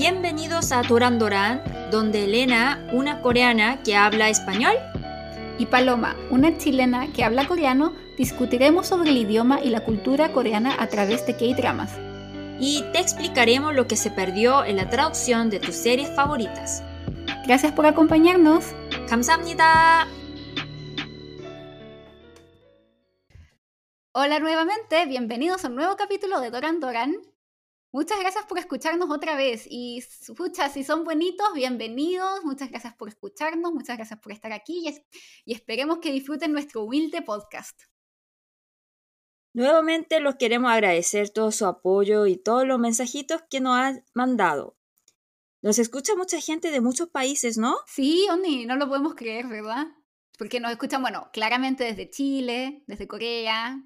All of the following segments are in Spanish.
Bienvenidos a Toran Doran, donde Elena, una coreana que habla español, y Paloma, una chilena que habla coreano, discutiremos sobre el idioma y la cultura coreana a través de K-dramas. y te explicaremos lo que se perdió en la traducción de tus series favoritas. Gracias por acompañarnos. 감사합니다. Hola nuevamente, bienvenidos a un nuevo capítulo de Doran Doran. Muchas gracias por escucharnos otra vez y escucha, si son bonitos, bienvenidos. Muchas gracias por escucharnos, muchas gracias por estar aquí y, es- y esperemos que disfruten nuestro humilde podcast. Nuevamente los queremos agradecer todo su apoyo y todos los mensajitos que nos han mandado. Nos escucha mucha gente de muchos países, ¿no? Sí, Oni, no lo podemos creer, ¿verdad? Porque nos escuchan, bueno, claramente desde Chile, desde Corea,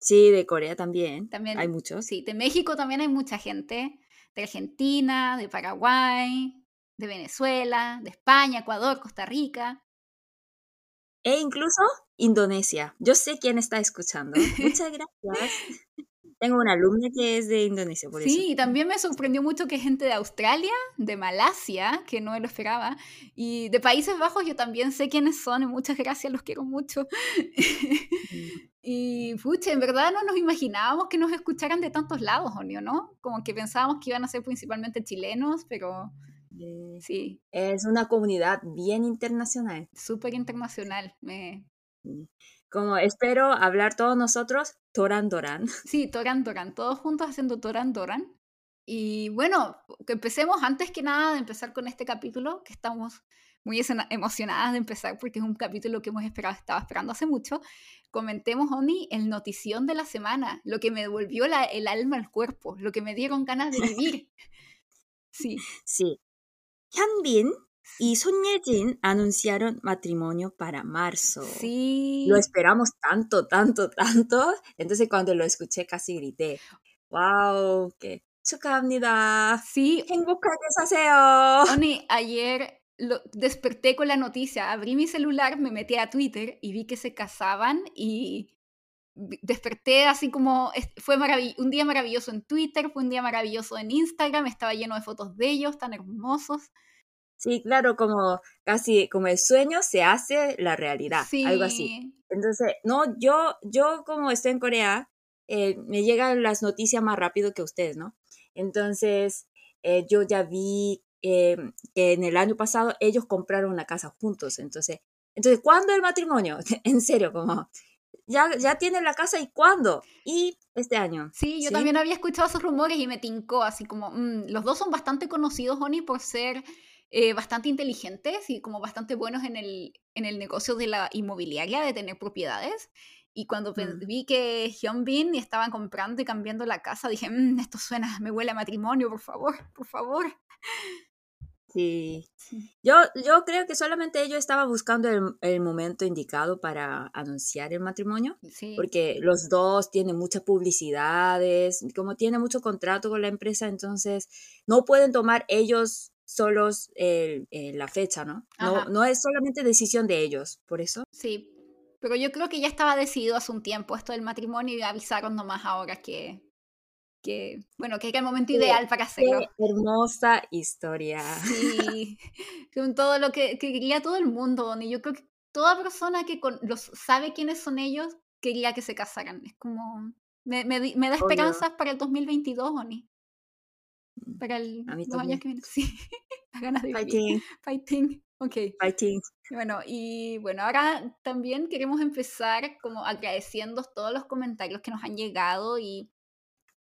Sí, de Corea también. También- Hay muchos. sí, de México también hay mucha gente, de Argentina, de Paraguay, de Venezuela, de España, Ecuador, Costa Rica. E incluso Indonesia. Yo sé quién está escuchando. Muchas gracias. Tengo una alumna que es de Indonesia, por Sí, eso. y también me sorprendió mucho que gente de Australia, de Malasia, que no lo esperaba, y de Países Bajos yo también sé quiénes son, y muchas gracias, los quiero mucho. y pucha, en verdad no nos imaginábamos que nos escucharan de tantos lados, Onio, ¿no? Como que pensábamos que iban a ser principalmente chilenos, pero Eh, sí, Es una comunidad bien internacional. súper internacional. Me... Como espero hablar todos nosotros, Toran Doran. Sí, Toran Toran, todos juntos haciendo Toran Toran. Y bueno, que empecemos antes que nada de empezar con este capítulo, que estamos muy emocionadas de empezar porque es un capítulo que hemos esperado, estaba esperando hace mucho. Comentemos, Oni, el notición de la semana, lo que me devolvió la- el alma al cuerpo, lo que me dieron ganas de vivir. Sí, Sí. Hyunbin y Son Ye-jin anunciaron matrimonio para marzo. sí. Lo esperamos tanto, tanto, tanto. Entonces cuando lo escuché casi grité. ¡Wow! ¡Qué 축하합니다! Sí, 행복하게 사세요! Oni, ayer lo, desperté con la noticia, abrí mi celular, me metí a Twitter y vi que se casaban y vi- desperté así como, es- fue marav- un día maravilloso en Twitter, fue un día maravilloso en Instagram, estaba lleno de fotos de ellos, tan hermosos. Sí, claro, como casi como el sueño se hace la realidad, algo así. Sí, Entonces, no, yo, yo como estoy en Corea, eh, me llegan las noticias más rápido que ustedes, ¿no? Entonces, eh, yo ya vi eh, que en el año pasado ellos compraron una casa juntos. Entonces, entonces ¿cuándo el matrimonio? en serio, como, ya, ya tienen la casa y cuándo? Y este año. Sí, yo ¿sí? también había escuchado esos rumores y me tincó, así como, mm, los dos son bastante conocidos, Oni, por ser eh, bastante inteligentes y como bastante buenos en el, en el negocio de la inmobiliaria, de tener propiedades. Y cuando Mm. vi que Hyunbin estaban comprando y cambiando la casa, dije, "Mm, esto suena, me huele a matrimonio, por favor, por favor. Sí. Sí. Yo, yo creo que solamente ellos estaban buscando el, el momento indicado para anunciar el matrimonio. Sí, porque los dos tienen muchas publicidades, como tienen mucho contrato con la empresa, entonces no pueden tomar ellos solos eh, la fecha, ¿no? No, no es solamente decisión de ellos, por eso. sí. Pero yo creo que ya estaba decidido hace un tiempo esto del matrimonio y avisaron nomás ahora que, que bueno, que era el momento Sí, ideal para hacerlo. Qué hermosa historia. Sí, con todo lo que, que quería todo el mundo, Oni. Yo creo que toda persona que con- los sabe quiénes son ellos quería que se casaran. Es como. Me, me me da esperanzas para el 2022, Oni. Para el, A mí los años que vienen. Sí, las ganas de vivir. Fighting, Fighting. Ok. fighting. Bueno, y bueno, ahora también queremos empezar como agradeciendo todos los comentarios que nos han llegado y,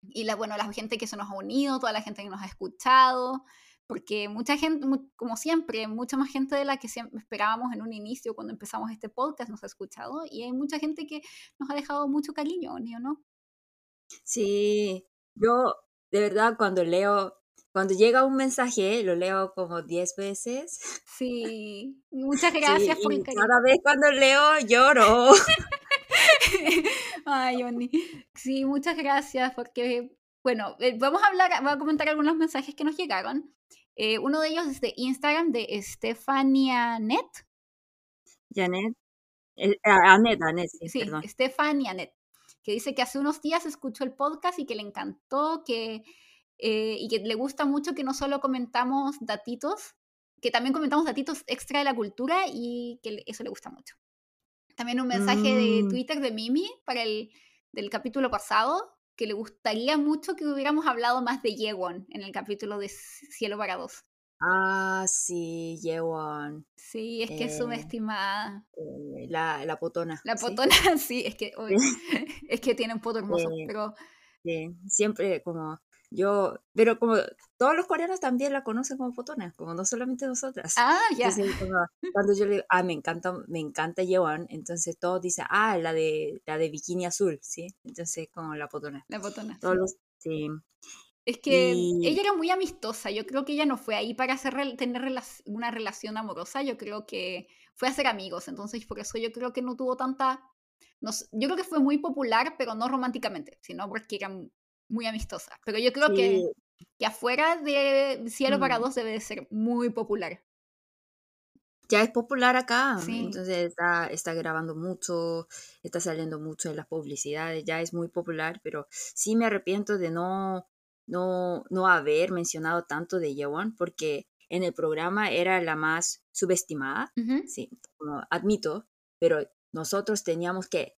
y la, bueno, la gente que se nos ha unido, toda la gente que nos ha escuchado, porque mucha gente, como siempre, mucha más gente de la que siempre esperábamos en un inicio cuando empezamos este podcast nos ha escuchado y hay mucha gente que nos ha dejado mucho cariño, ¿o no? Sí, yo de verdad cuando leo, cuando llega un mensaje, lo leo como 10 veces. Sí, muchas Sí, gracias por y cada vez cuando leo lloro. Ay, Oni. Sí, muchas gracias porque, bueno, eh, vamos a hablar, voy a comentar algunos mensajes que nos llegaron. Eh, uno de ellos es de Instagram de Stefania Net. Janet, eh, ah, Anet, Anet, sí, Sí, perdón. Stefania Net, que dice que hace unos días escuchó el podcast y que le encantó, que eh, y que le gusta mucho que no solo comentamos datitos, que también comentamos datitos extra de la cultura y que eso le gusta mucho. También un mensaje de Mm. Twitter de Mimi para el del capítulo pasado, que le gustaría mucho que hubiéramos hablado más de Yewon en el capítulo de Cielo para dos. Ah, sí, Yeon, Sí, es que es eh, subestimada. eh, la, la potona. La potona, sí, es que, uy, es que tiene un poto hermoso, Eh, pero siempre como yo, pero como todos los coreanos también la conocen como potona, como no solamente nosotras. ah, ya. Como cuando yo le digo, ah, me encanta, me encanta Yeon, entonces todos dicen, ah, la de, la de bikini azul, ¿sí? Entonces, como la potona. La potona. Todos sí. los, sí. Es que Y ella era muy amistosa. Yo creo que ella no fue ahí para hacer tener rela- una relación amorosa. Yo creo que fue a ser amigos. Entonces, por eso yo creo que no tuvo tanta. no yo creo que fue muy popular, pero no románticamente, sino porque era muy amistosa. Pero yo creo que, sí, que afuera de Cielo para mm, dos debe de ser muy popular. ya es popular acá, Sí. entonces está, está grabando mucho, está saliendo mucho en las publicidades, ya es muy popular, pero sí me arrepiento de no, no, no haber mencionado tanto de Yeon, porque en el programa era la más subestimada, sí, como admito, pero nosotros teníamos que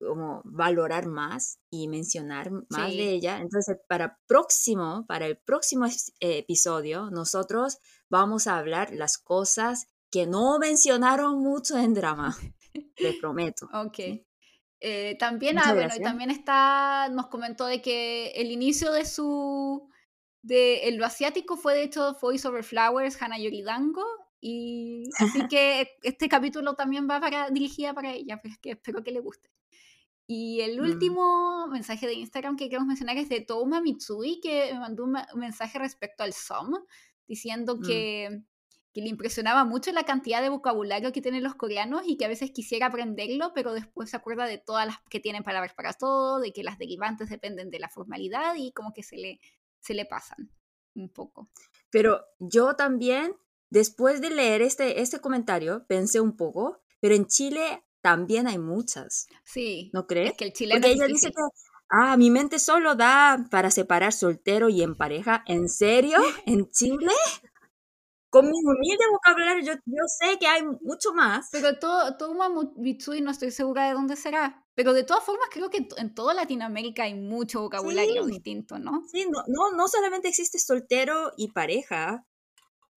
como valorar más y mencionar más de ella. Entonces, para próximo, para el próximo eh, episodio, nosotros vamos a hablar las cosas que no mencionaron mucho en drama. Les prometo. Ok. ¿sí? Eh, también, ah, bueno, y también está, nos comentó de que el inicio de su, de en lo asiático fue de hecho Voice Over Flowers, Hana Yoridango, y así que este capítulo también va para, dirigida para ella, pues que espero que le guste. Y el Mm, último mensaje de Instagram que queremos mencionar es de Touma Mitsui, que me mandó un, ma- un mensaje respecto al SOM, diciendo mm. que, que le impresionaba mucho la cantidad de vocabulario que tienen los coreanos y que a veces quisiera aprenderlo, pero después se acuerda de todas las que tienen palabras para todo, de que las derivantes dependen de la formalidad y como que se le, se le pasan un poco. Pero yo también, después de leer este, este comentario, pensé un poco, pero en Chile también hay muchas, Sí, ¿no es crees? que el chileno Porque ella dice que, ah, mi mente solo da para separar soltero y en pareja. ¿En serio? ¿En Chile? Con mi humilde vocabulario, yo, yo sé que hay mucho más. Pero todo, Touma Mu- Mitsui no estoy segura de dónde será. Pero de todas formas creo que en toda Latinoamérica hay mucho vocabulario Sí, distinto, ¿no? sí, no, no, no solamente existe soltero y pareja,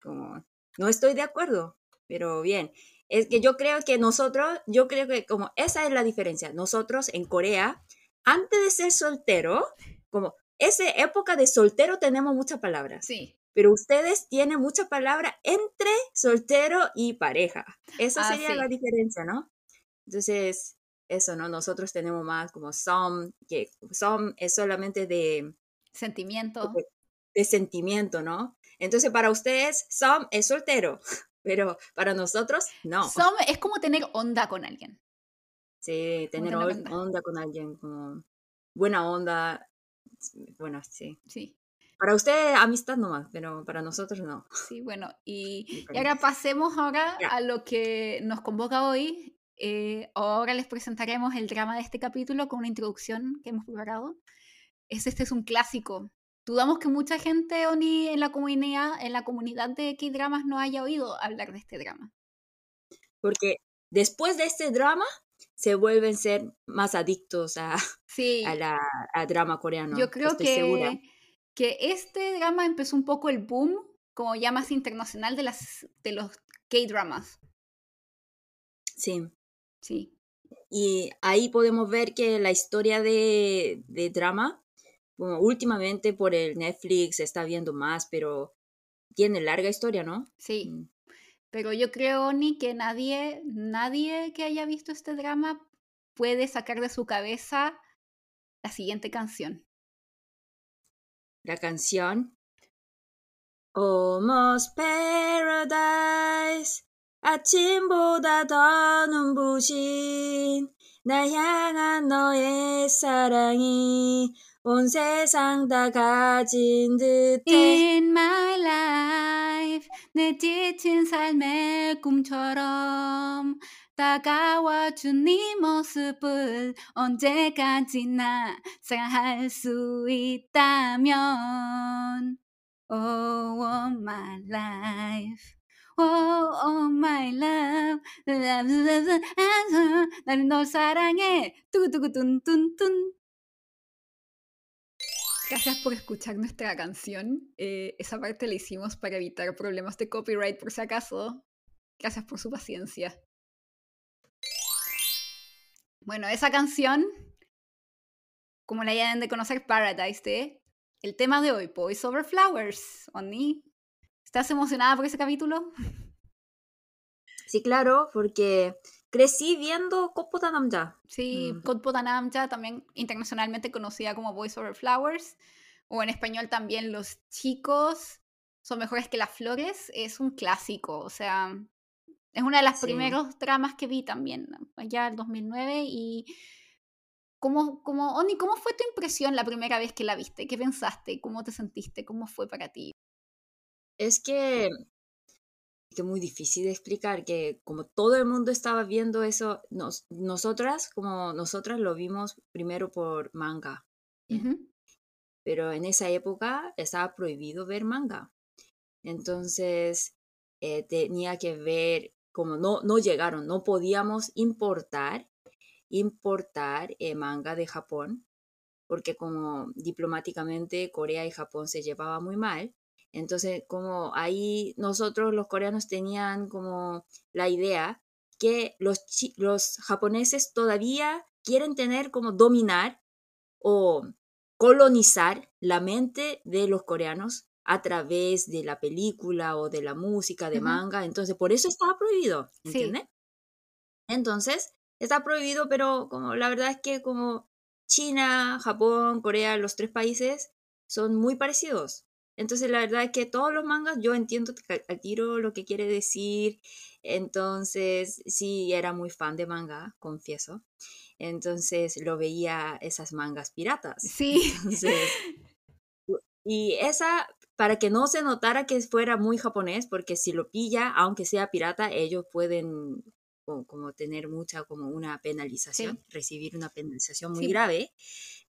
como, no estoy de acuerdo, pero bien. Es que yo creo que nosotros, yo creo que como esa es la diferencia. Nosotros en Corea, antes de ser soltero, como esa época de soltero tenemos muchas palabras. Sí. Pero ustedes tienen mucha palabra entre soltero y pareja. Esa Ah, sería la diferencia, ¿no? Entonces, eso, ¿no? Nosotros tenemos más como some, que some es solamente de, Sentimiento. de, de sentimiento, ¿no? Entonces, para ustedes, some es soltero, pero para nosotros, no. Som es como tener onda con alguien. Sí, tener onda. onda con alguien, como buena onda, bueno, sí. Sí. Para ustedes, amistad nomás, pero para nosotros no. Sí, bueno, y, y ahora pasemos ahora Ya. a lo que nos convoca hoy. Eh, ahora les presentaremos el drama de este capítulo con una introducción que hemos preparado. Es, este es un clásico. Dudamos que mucha gente Oni en la comunidad, en la comunidad de K-dramas no haya oído hablar de este drama. Porque después de este drama, se vuelven ser más adictos a, Sí, a la a drama coreano. yo creo estoy segura. Que, este drama empezó un poco el boom como ya más internacional de, las, de los K-dramas. Sí. Sí, Y ahí podemos ver que la historia de, de drama, bueno, últimamente por el Netflix se está viendo más, pero tiene larga historia, ¿no? sí. Mm. Pero yo creo, Oni, que nadie, nadie que haya visto este drama puede sacar de su cabeza la siguiente canción. La canción? Almost Paradise. 아침보다 더 눈부신 날 향한 너의 사랑이 온 세상 다 가진 듯해. In my life, 내 지친 삶의 꿈처럼 다가와 준 네 모습을 언제까지나 사랑할 수 있다면 Oh, oh my life Oh, oh my love 나는 널 사랑해 뚜두구둔둔둔 Gracias por escuchar nuestra canción. Eh, esa parte la hicimos para evitar problemas de copyright por si acaso. Gracias por su paciencia. Bueno, esa canción, como la hayan de conocer, Paradise de el tema de hoy, Boys Over Flowers. Oni, ¿estás emocionada por ese capítulo? Sí, claro, porque crecí viendo Kopota Namja. Sí, mm. Namja, también internacionalmente conocida como Boys Over Flowers, o en español también Los chicos son mejores que las flores, es un clásico, o sea, es una de las primeros dramas que vi también, allá en 2009. Y ¿cómo, cómo, Oni, ¿cómo fue tu impresión la primera vez que la viste? ¿Qué pensaste? ¿Cómo te sentiste? ¿Cómo fue para ti? Es que es muy difícil de explicar que como todo el mundo estaba viendo eso, nos, nosotras, como nosotras lo vimos primero por manga. Pero en esa época estaba prohibido ver manga. Entonces eh, tenía que ver como no, no llegaron, no podíamos importar, importar eh, manga de Japón, porque como diplomáticamente Corea y Japón se llevaba muy mal. Entonces, como ahí nosotros los coreanos tenían como la idea que los, los japoneses todavía quieren tener como dominar o colonizar la mente de los coreanos a través de la película o de la música, de manga. Entonces, por eso estaba prohibido, ¿entiendes? Entonces, está prohibido, pero como la verdad es que como China, Japón, Corea, los tres países son muy parecidos. Entonces, la verdad es que todos los mangas yo entiendo al tiro lo que quiere decir. Entonces, sí, era muy fan de manga, confieso. Entonces, lo veía esas mangas piratas. Sí. y esa para que no se notara que fuera muy japonés, porque si lo pilla, aunque sea pirata, ellos pueden como, tener mucha, como una penalización, recibir una penalización muy grave.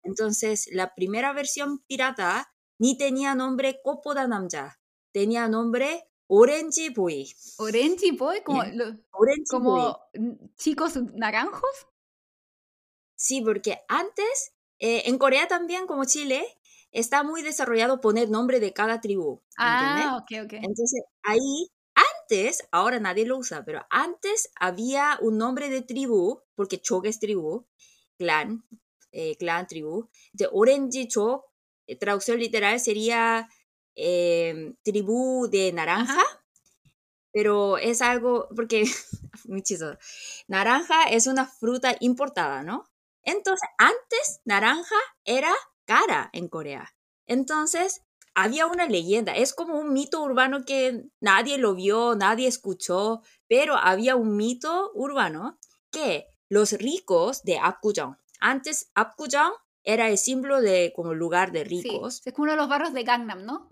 Entonces, la primera versión pirata ni tenía nombre Kopoda Namja, tenía nombre Orange Boy. ¿Orange Boy? ¿Como, como chicos naranjos? Sí, porque antes, eh, en Corea también, como Chile, está muy desarrollado poner nombre de cada tribu. Ah, ok, ok. Entonces, ahí, antes, ahora nadie lo usa, pero antes había un nombre de tribu, porque Chok es tribu, clan, eh, clan, tribu. De Orange Chok, eh, traducción literal sería em, tribu de naranja. Pero es algo, porque, muy chistoso. Naranja es una fruta importada, ¿no? Entonces, antes naranja era cara en Corea. Entonces, había una leyenda, es como un mito urbano que nadie lo vio, nadie escuchó, pero había un mito urbano que los ricos de Apgujeong, antes Apgujeong era el símbolo de como lugar de ricos. Sí, es como uno de los barrios de Gangnam, ¿no?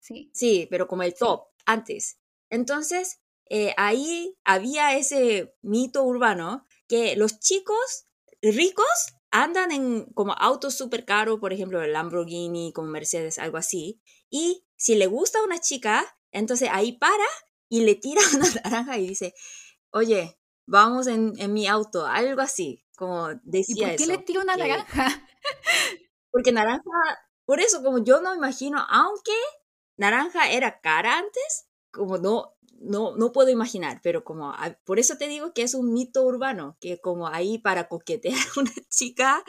Sí. Sí, pero como el top, antes. Entonces, eh, ahí había ese mito urbano que los chicos ricos andan en como autos súper caros, por ejemplo, el Lamborghini, como Mercedes, algo así, y si le gusta a una chica, entonces ahí para y le tira una naranja y dice, oye, vamos en, en mi auto, algo así, como decía ¿Y por qué le tira una naranja? Porque naranja, por eso como yo no imagino, aunque naranja era cara antes, como no, no, no puedo imaginar, pero como, por eso te digo que es un mito urbano, que como ahí para coquetear a una chica,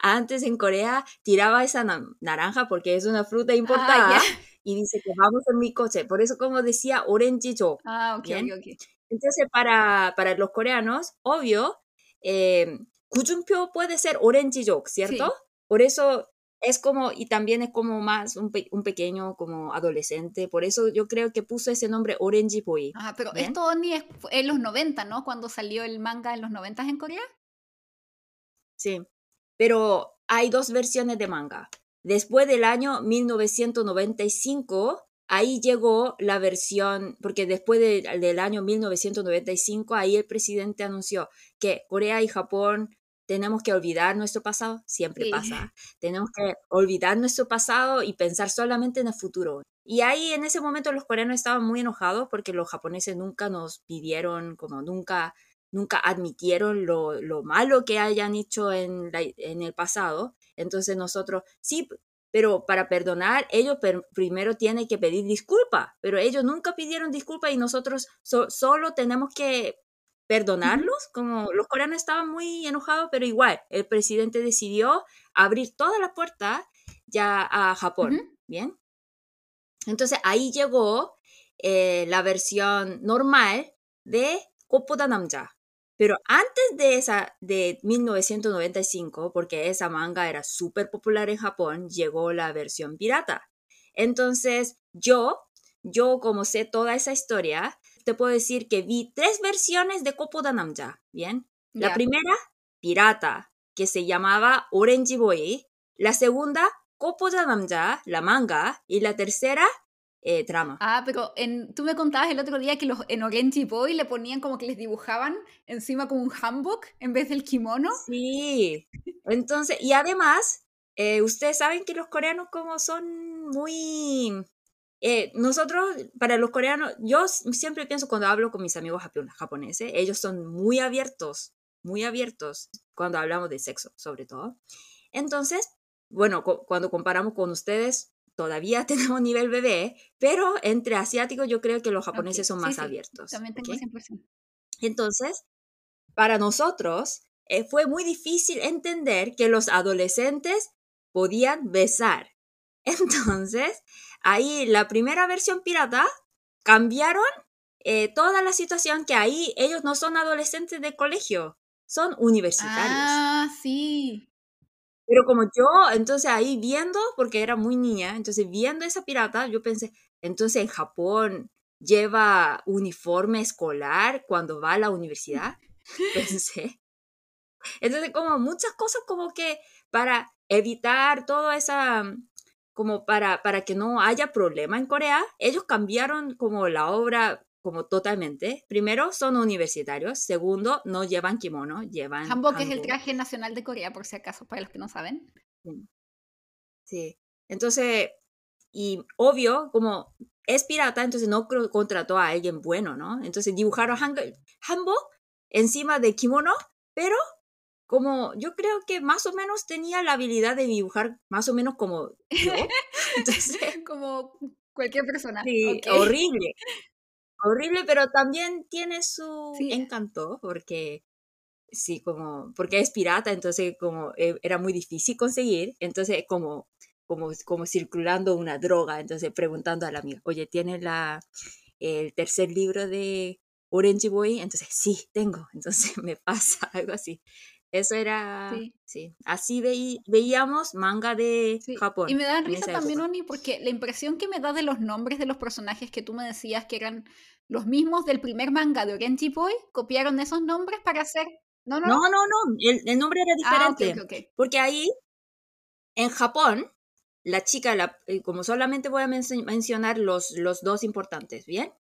antes en Corea tiraba esa naranja porque es una fruta ah, importada y dice que vamos en mi coche, por eso como decía orange jo. Ah, ok, ok. Entonces para, para los coreanos, obvio, eh, puede ser orange jo, ¿cierto? Por eso es como, y también es como más un, pequeño como adolescente, por eso yo creo que puso ese nombre Orange Boy. Ah, pero esto ni es en los 90, ¿no? Cuando salió el manga en los 90 en Corea. Sí, pero hay dos versiones de manga. Después del año 1995 ahí llegó la versión, porque después del año 1995, ahí el presidente anunció que Corea y Japón tenemos que olvidar nuestro pasado, siempre pasa, tenemos que olvidar nuestro pasado y pensar solamente en el futuro. Y ahí en ese momento los coreanos estaban muy enojados porque los japoneses nunca nos pidieron, como nunca, nunca admitieron lo, lo malo que hayan hecho en, en el pasado. Entonces nosotros, sí, pero para perdonar, ellos primero tienen que pedir disculpa, pero ellos nunca pidieron disculpa y nosotros solo tenemos que perdonarlos, como los coreanos estaban muy enojados, pero igual, el presidente decidió abrir toda la puerta ya a Japón, ¿bien? Entonces ahí llegó eh, la versión normal de Kopoda Namja. Pero antes de esa, de 1995, porque esa manga era súper popular en Japón, llegó la versión pirata. Entonces, yo, yo como sé toda esa historia, te puedo decir que vi tres versiones de Kopoda Namja, ¿bien? La primera, pirata, que se llamaba Orange Boy. La segunda, Kopoda Namja, la manga. Y la tercera, eh, drama. Ah, pero en, tú me contabas el otro día que los, en Orange Boy le ponían como que les dibujaban encima como un hanbok en vez del kimono. Sí. Entonces, y además, eh, ustedes saben que los coreanos como son muy eh, nosotros, para los coreanos, yo siempre pienso cuando hablo con mis amigos japoneses, ellos son muy abiertos, muy abiertos cuando hablamos de sexo, sobre todo. Entonces, bueno, cuando comparamos con ustedes, todavía tenemos nivel bebé, pero entre asiáticos yo creo que los japoneses son más abiertos. También tengo esa impresión. Entonces, para nosotros eh, fue muy difícil entender que los adolescentes podían besar. Entonces, Ahí la primera versión pirata cambiaron eh, toda la situación que ahí ellos no son adolescentes de colegio, son universitarios. Ah, sí. Pero como yo, entonces ahí viendo, porque era muy niña, entonces viendo esa pirata, yo pensé, entonces en Japón lleva uniforme escolar cuando va a la universidad, pensé. Entonces como muchas cosas como que para evitar toda esa como para, para que no haya problema en Corea, ellos cambiaron como la obra como totalmente. Primero, son universitarios. Segundo, no llevan kimono, llevan... Hanbok es el traje nacional de Corea, por si acaso, para los que no saben. Sí. Entonces, y obvio, como es pirata, entonces no contrató a alguien bueno, ¿no? Entonces dibujaron hanbok encima de kimono, pero como yo creo que más o menos tenía la habilidad de dibujar más o menos como yo. Entonces, como cualquier persona. Sí, horrible. Horrible, pero también tiene su encanto porque sí, como porque es pirata, entonces como eh, era muy difícil conseguir, entonces como como como circulando una droga, entonces preguntando a la amiga, "Oye, ¿tienes la el tercer libro de Orange Boy?" Entonces, "Sí, tengo." Entonces me pasa algo así. Eso era, sí, así veíamos manga de Japón. Y me da risa también, Oni, porque la impresión que me da de los nombres de los personajes que tú me decías que eran los mismos del primer manga de Orange Boy, copiaron esos nombres para hacer... No, no, no, no, El, nombre era ah, diferente. Porque ahí, en Japón, la chica, la, eh, como solamente voy a mencionar los, los dos importantes, ¿bien?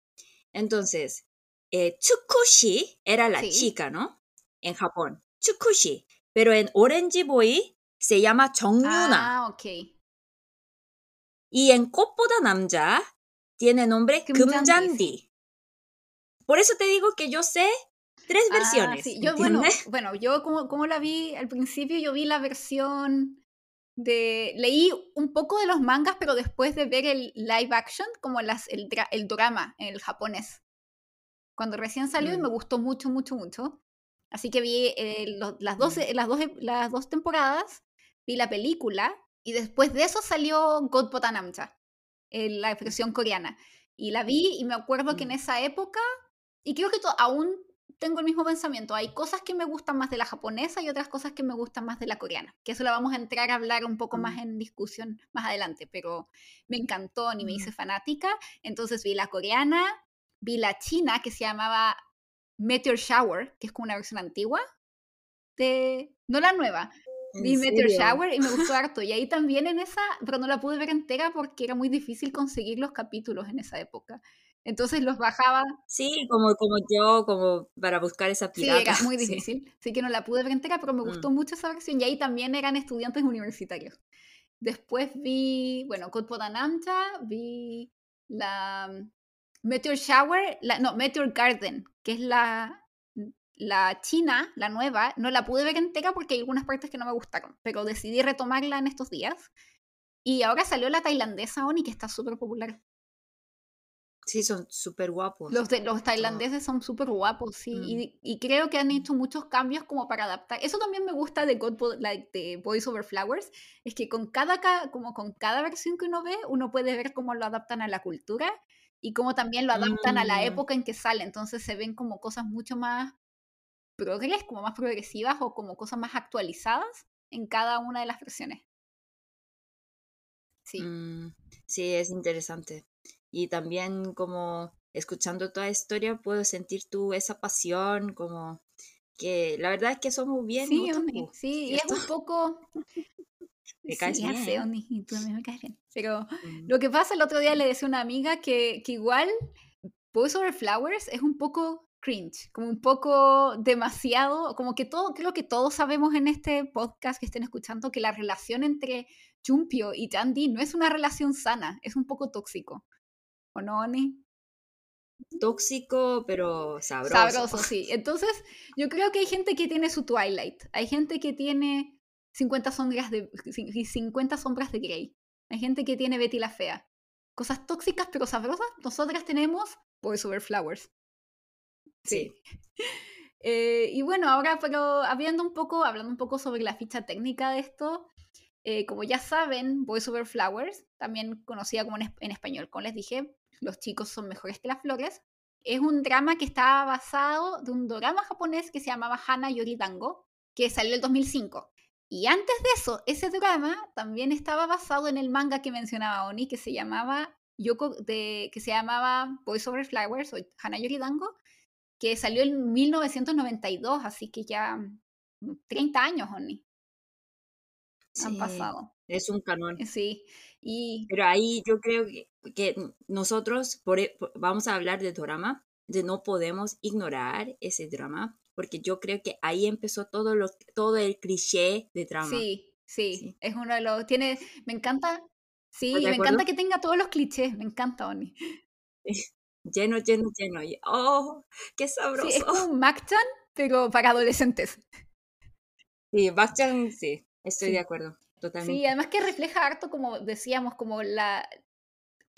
Entonces, eh, Tsukushi era la chica, ¿no? En Japón. Chukushi, pero en Orange Boy se llama Yuna. Ah, ok. Y en Kopoda Namja tiene nombre Kumjandi. Por eso te digo que yo sé tres ah, versiones. Sí. Yo, bueno, bueno, yo como, como la vi al principio, yo vi la versión de... Leí un poco de los mangas, pero después de ver el live action, como las, el, el drama en el japonés. Cuando recién salió y me mm. gustó mucho, mucho, mucho. Así que vi eh, las, dos, mm. las, dos, las dos temporadas, vi la película y después de eso salió God Potanamcha, eh, la versión coreana. Y la vi y me acuerdo que en mm. esa época, y creo que aún tengo el mismo pensamiento, hay cosas que me gustan más de la japonesa y otras cosas que me gustan más de la coreana, que eso la vamos a entrar a hablar un poco más mm. en discusión más adelante, pero me encantó ni me hice fanática, entonces vi la coreana, vi la china que se llamaba Meteor Shower, que es como una versión antigua de... No la nueva, Vi Meteor Shower y me gustó harto. Y ahí también en esa, pero no la pude ver entera porque era muy difícil conseguir los capítulos en esa época. Entonces los bajaba. Sí, como, como yo, como para buscar esa pirata. Sí, era muy difícil. Así que no la pude ver entera, pero me gustó mm. mucho esa versión. Y ahí también eran estudiantes universitarios. Después vi, bueno, Namja, vi la mm, Meteor Shower, la, no, Meteor Garden, que es la, la china, la nueva. No la pude ver entera porque hay algunas partes que no me gustaron, pero decidí retomarla en estos días. Y ahora salió la tailandesa Oni, que está súper popular. Sí, son súper guapos. Los, de, los tailandeses son súper guapos, sí. Mm. Y, creo que han hecho muchos cambios como para adaptar. Eso también me gusta de, God, like, de Voice Over Flowers, es que con cada, como con cada versión que uno ve, uno puede ver cómo lo adaptan a la cultura y cómo también lo adaptan a la mm. época en que sale. Entonces se ven como cosas mucho más progres, como más progresivas o como cosas más actualizadas en cada una de las versiones. Sí. Mm, sí, es interesante y también como escuchando toda la historia puedo sentir tú esa pasión, como que la verdad es que somos bien. Sí, sí, y es un poco... Me caes sí, bien. Sé, y tú me caes bien. Pero mm. lo que pasa el otro día le decía a una amiga que, que igual Voice Over Flowers es un poco cringe, como un poco demasiado, como que todo, creo que todos sabemos en este podcast que estén escuchando que la relación entre Jumpio y Tandy no es una relación sana, es un poco tóxico. ¿O no, Ani? Tóxico, pero sabroso. Sabroso, sí. Entonces, yo creo que hay gente que tiene su Twilight. Hay gente que tiene 50 sombras de, 50 sombras de Grey. Hay gente que tiene Betty la Fea. Cosas tóxicas pero sabrosas. Nosotras tenemos Boys Over Flowers. Sí. Eh, y bueno, ahora, pero hablando un poco, hablando un poco sobre la ficha técnica de esto, eh, como ya saben, Boys Over Flowers, también conocida como en, en, español, como les dije, los chicos son mejores que las flores. Es un drama que está basado de un drama japonés que se llamaba Hana Yori Dango, que salió en 2005. Y antes de eso, ese drama también estaba basado en el manga que mencionaba Oni, que se llamaba Yoko, de, que se llamaba Boys Over Flowers o Hana Yori Dango, que salió en 1992, así que ya 30 años, Oni. han pasado. Es un canon. Sí. Y... Pero ahí yo creo que, nosotros e, vamos a hablar de drama, de no podemos ignorar ese drama, porque yo creo que ahí empezó todo, lo, todo el cliché de drama. Sí, sí, es uno de los... Tiene, me encanta... Sí, me encanta que tenga todos los clichés, me encanta, Oni. lleno, lleno, lleno. ¡Oh, qué sabroso! Sí, es como un Machan, pero para adolescentes. Sí, Machan, sí, estoy de acuerdo. Sí, además que refleja harto, como decíamos, como la...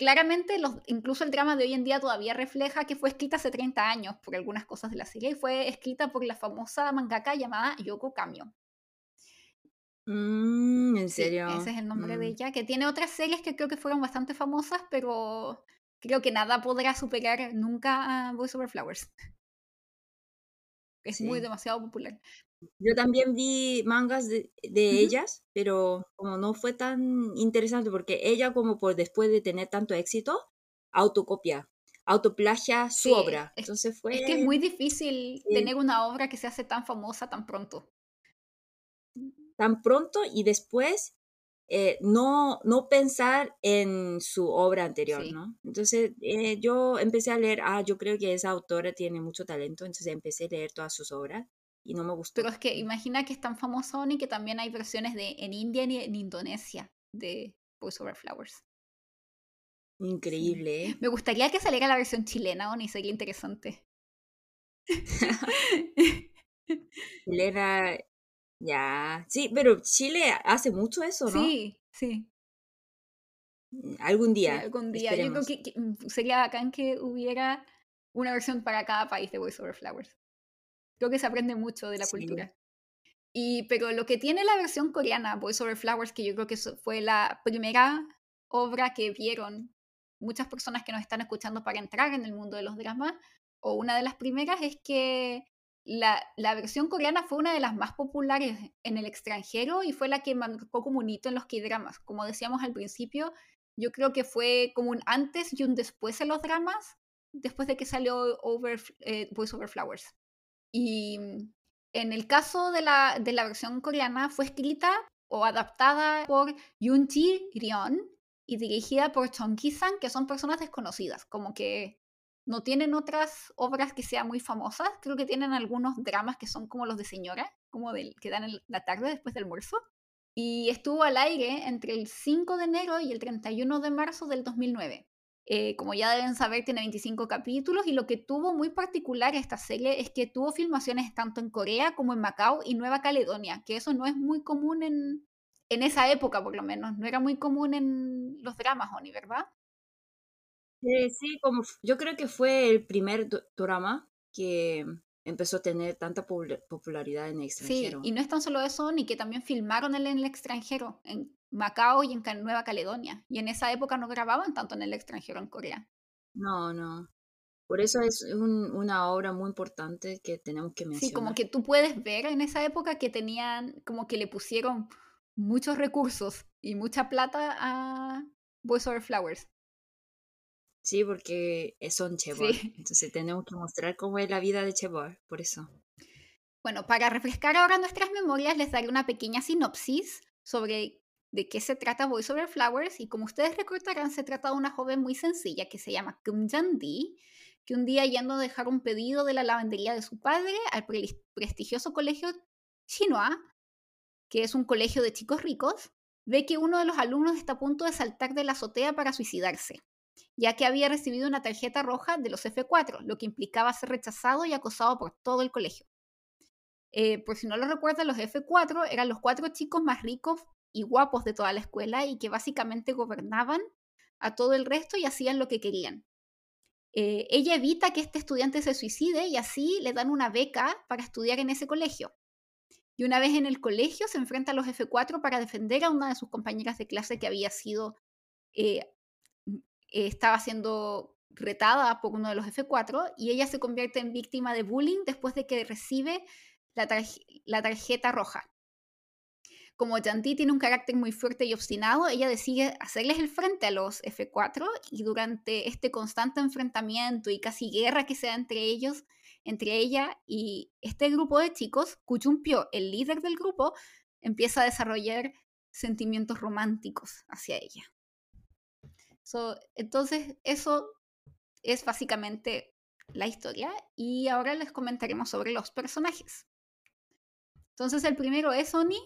Claramente, los, incluso el drama de hoy en día todavía refleja que fue escrita hace 30 años por algunas cosas de la serie y fue escrita por la famosa mangaka llamada Yoko Kamio. Mm, ¿En serio? ese es el nombre de mm. ella, que tiene otras series que creo que fueron bastante famosas, pero creo que nada podrá superar nunca a Voice Over Flowers. Es muy demasiado popular. Yo también vi mangas de, ellas, pero como no fue tan interesante porque ella como por después de tener tanto éxito, autocopia, autoplagia su obra. Entonces fue... Es que es muy difícil tener una obra que se hace tan famosa tan pronto. Tan pronto y después eh, no, no pensar en su obra anterior, ¿no? Entonces eh, yo empecé a leer, ah, yo creo que esa autora tiene mucho talento, entonces empecé a leer todas sus obras y no me gustó. Pero es que imagina que es tan famoso Oni que también hay versiones de en India y en Indonesia de Voice Over Flowers. Increíble. ¿eh? Me gustaría que saliera la versión chilena, Oni, sería interesante. Chilena, ya. Sí, pero Chile hace mucho eso, ¿no? Sí, sí. Mm, algún día. algún día. Yo creo que, mm, sería bacán que hubiera una versión para cada país de Voice Over Flowers. Creo que se aprende mucho de la cultura. Y, pero lo que tiene la versión coreana, Boys Over Flowers, que yo creo que fue la primera obra que vieron muchas personas que nos están escuchando para entrar en el mundo de los dramas, o una de las primeras, es que la, la, versión coreana fue una de las más populares en el extranjero y fue la que marcó como un hito en los K-dramas. Como decíamos al principio, yo creo que fue como un antes y un después en los dramas, después de que salió over, eh, Voice Over Flowers. Y, En el caso de la, de la versión coreana, fue escrita o adaptada por Yoon Ji Ryon y dirigida por Chong Ki-sang, que son personas desconocidas, como que no tienen otras obras que sean muy famosas. Creo que tienen algunos dramas que son como los de señora, como del, que dan en la tarde después del almuerzo. Y estuvo al aire entre el 5 de enero y el 31 de marzo del 2009. Eh, como ya deben saber, tiene 25 capítulos y lo que tuvo muy particular esta serie es que tuvo filmaciones tanto en Corea como en Macao y Nueva Caledonia, que eso no es muy común en, en esa época por lo menos, no era muy común en los dramas, Oni, ¿verdad? Eh, sí, como yo creo que fue el primer drama que empezó a tener tanta popularidad en el extranjero. Sí, y no es tan solo eso, ni que también filmaron en el extranjero, en Macao y en Nueva Caledonia. Y en esa época no grababan tanto en el extranjero en Corea. No, no. Por eso es una obra muy importante que tenemos que mencionar. Sí, como que tú puedes ver en esa época que tenían, como que le pusieron muchos recursos y mucha plata a Boys Over Flowers. Sí, porque son Chebor. Entonces tenemos que mostrar cómo es la vida de Chebor, por eso. Bueno, para refrescar ahora nuestras memorias, les daré una pequeña sinopsis sobre de qué se trata Voice Over Flowers. Y como ustedes recordarán, se trata de una joven muy sencilla que se llama Kim Jan-di, que un día yendo a dejar un pedido de la lavandería de su padre al prestigioso colegio Chinoa, que es un colegio de chicos ricos, ve que uno de los alumnos está a punto de saltar de la azotea para suicidarse ya que había recibido una tarjeta roja de los F4, lo que implicaba ser rechazado y acosado por todo el colegio. Eh, por si no lo recuerdan, los F4 eran los cuatro chicos más ricos y guapos de toda la escuela y que básicamente gobernaban a todo el resto y hacían lo que querían. Eh, ella evita que este estudiante se suicide y así le dan una beca para estudiar en ese colegio. Y una vez en el colegio se enfrenta a los F4 para defender a una de sus compañeras de clase que había sido eh, estaba siendo retada por uno de los F4 y ella se convierte en víctima de bullying después de que recibe la, tarjeta roja. Como Yanti tiene un carácter muy fuerte y obstinado, ella decide hacerles el frente a los F4 y durante este constante enfrentamiento y casi guerra que se da entre ellos, entre ella y este grupo de chicos, Kuchumpio, el líder del grupo, empieza a desarrollar sentimientos románticos hacia ella entonces, eso es básicamente la historia y ahora les comentaremos sobre los personajes. Entonces, el primero es Oni.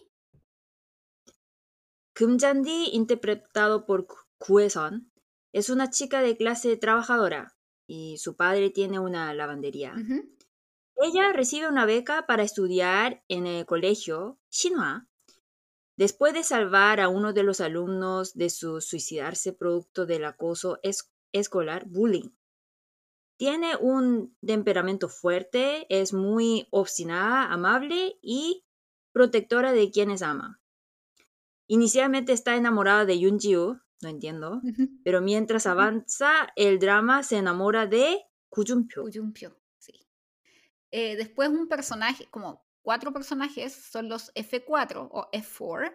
Kumjandi, interpretado por Kueson, es una chica de clase trabajadora y su padre tiene una lavandería. Ella recibe una beca para estudiar en el colegio Shinhua Después de salvar a uno de los alumnos de su suicidarse producto del acoso escolar, bullying. Tiene un temperamento fuerte, es muy obstinada, amable y protectora de quienes ama. Inicialmente está enamorada de Yun Jiu, no entiendo, pero mientras avanza el drama se enamora de Kujumpyo. Kujumpyo, sí. Eh, después un personaje, como cuatro personajes son los F4 o F4,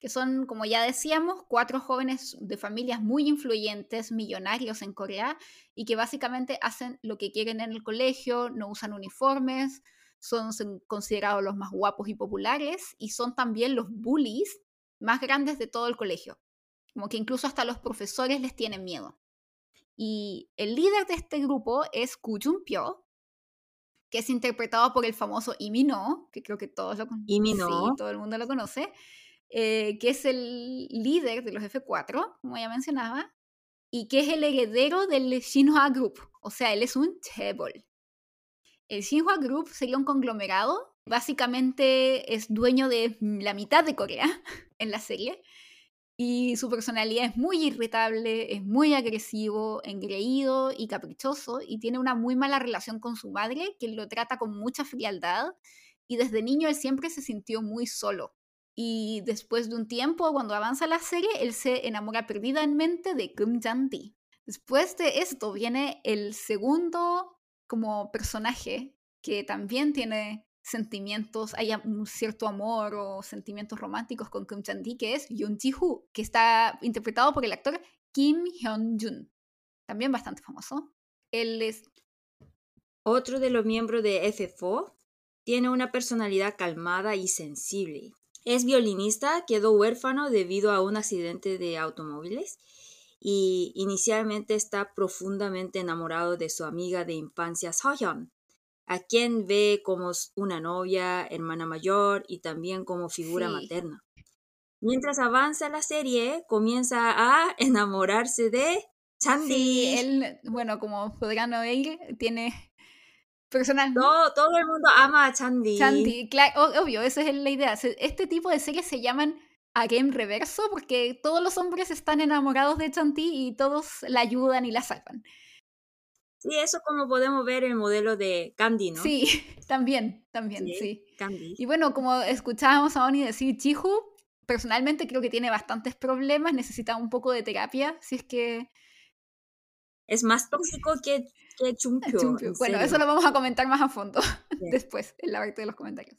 que son, como ya decíamos, cuatro jóvenes de familias muy influyentes, millonarios en Corea, y que básicamente hacen lo que quieren en el colegio, no usan uniformes, son considerados los más guapos y populares, y son también los bullies más grandes de todo el colegio. Como que incluso hasta los profesores les tienen miedo. Y el líder de este grupo es Koo Jun-pyo, que es interpretado por el famoso Imino, que creo que todos lo conocen. Sí, todo el mundo lo conoce, eh, que es el líder de los F4, como ya mencionaba, y que es el heredero del Shinhwa Group, o sea, él es un chaebol. El Shinhwa Group sería un conglomerado, básicamente es dueño de la mitad de Corea en la serie, y su personalidad es muy irritable, es muy agresivo, engreído y caprichoso y tiene una muy mala relación con su madre, que lo trata con mucha frialdad y desde niño él siempre se sintió muy solo. Y después de un tiempo, cuando avanza la serie, él se enamora perdidamente de Kim Jan-di. Después de esto viene el segundo como personaje que también tiene sentimientos, haya un cierto amor o sentimientos románticos con Kim Chan-di, que es Yoon Ji-hoo, que está interpretado por el actor Kim Hyun-jun, también bastante famoso. Él es... Otro de los miembros de FFO tiene una personalidad calmada y sensible. Es violinista, quedó huérfano debido a un accidente de automóviles y inicialmente está profundamente enamorado de su amiga de infancia Sohyun, a quien ve como una novia, hermana mayor y también como figura materna. Mientras avanza la serie, comienza a enamorarse de Chandy. Sí, él, bueno, como podrán oír, tiene personal. Todo, todo el mundo ama a Chandy. Chandy, claro, obvio, esa es la idea. Este tipo de series se llaman a game reverso porque todos los hombres están enamorados de Chanty y todos la ayudan y la salvan. Sí, eso como podemos ver el modelo de Candy, ¿no? Sí, también, también, sí. Candy. Y bueno, como escuchábamos a Oni decir, Chihu, personalmente creo que tiene bastantes problemas, necesita un poco de terapia, si es que... Es más tóxico que, que Chumpio. Bueno, eso lo vamos a comentar más a fondo después, en la parte de los comentarios.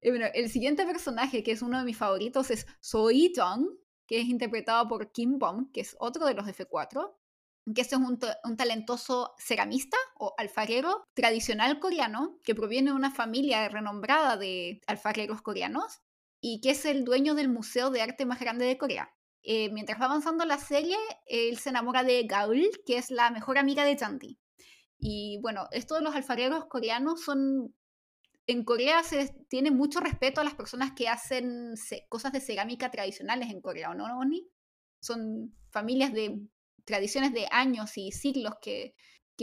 Y bueno, el siguiente personaje, que es uno de mis favoritos, es Soi Jong, que es interpretado por Kim Bom, que es otro de los F4 que este es un, un, talentoso ceramista o alfarero tradicional coreano que proviene de una familia renombrada de alfareros coreanos y que es el dueño del museo de arte más grande de Corea. Eh, mientras va avanzando la serie, él se enamora de Gaul, que es la mejor amiga de Chanti. Y bueno, esto de los alfareros coreanos son... En Corea se tiene mucho respeto a las personas que hacen cosas de cerámica tradicionales en Corea, ¿no, Oni? Son familias de tradiciones de años y siglos que,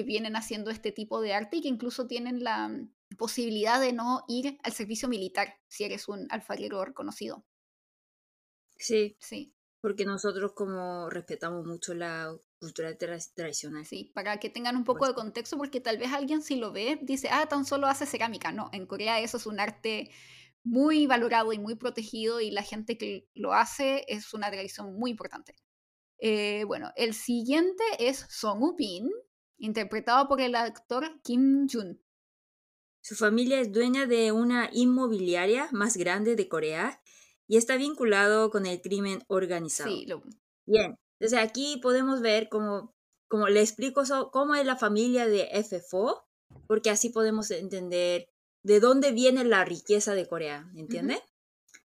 vienen haciendo este tipo de arte y que incluso tienen la mm, posibilidad de no ir al servicio militar si eres un alfarero reconocido. Sí, sí. Porque nosotros como respetamos mucho la cultura tradicional. Sí, para que tengan un poco pues de contexto, porque tal vez alguien si lo ve dice, ah, tan solo hace cerámica. No, en Corea eso es un arte muy valorado y muy protegido y la gente que lo hace es una tradición muy importante. Eh, bueno, el siguiente es Song Upin, interpretado por el actor Kim Jun. Su familia es dueña de una inmobiliaria más grande de Corea y está vinculado con el crimen organizado. Sí, lo... Bien, entonces aquí podemos ver cómo, como le explico cómo es la familia de FFO, porque así podemos entender de dónde viene la riqueza de Corea, ¿entiende?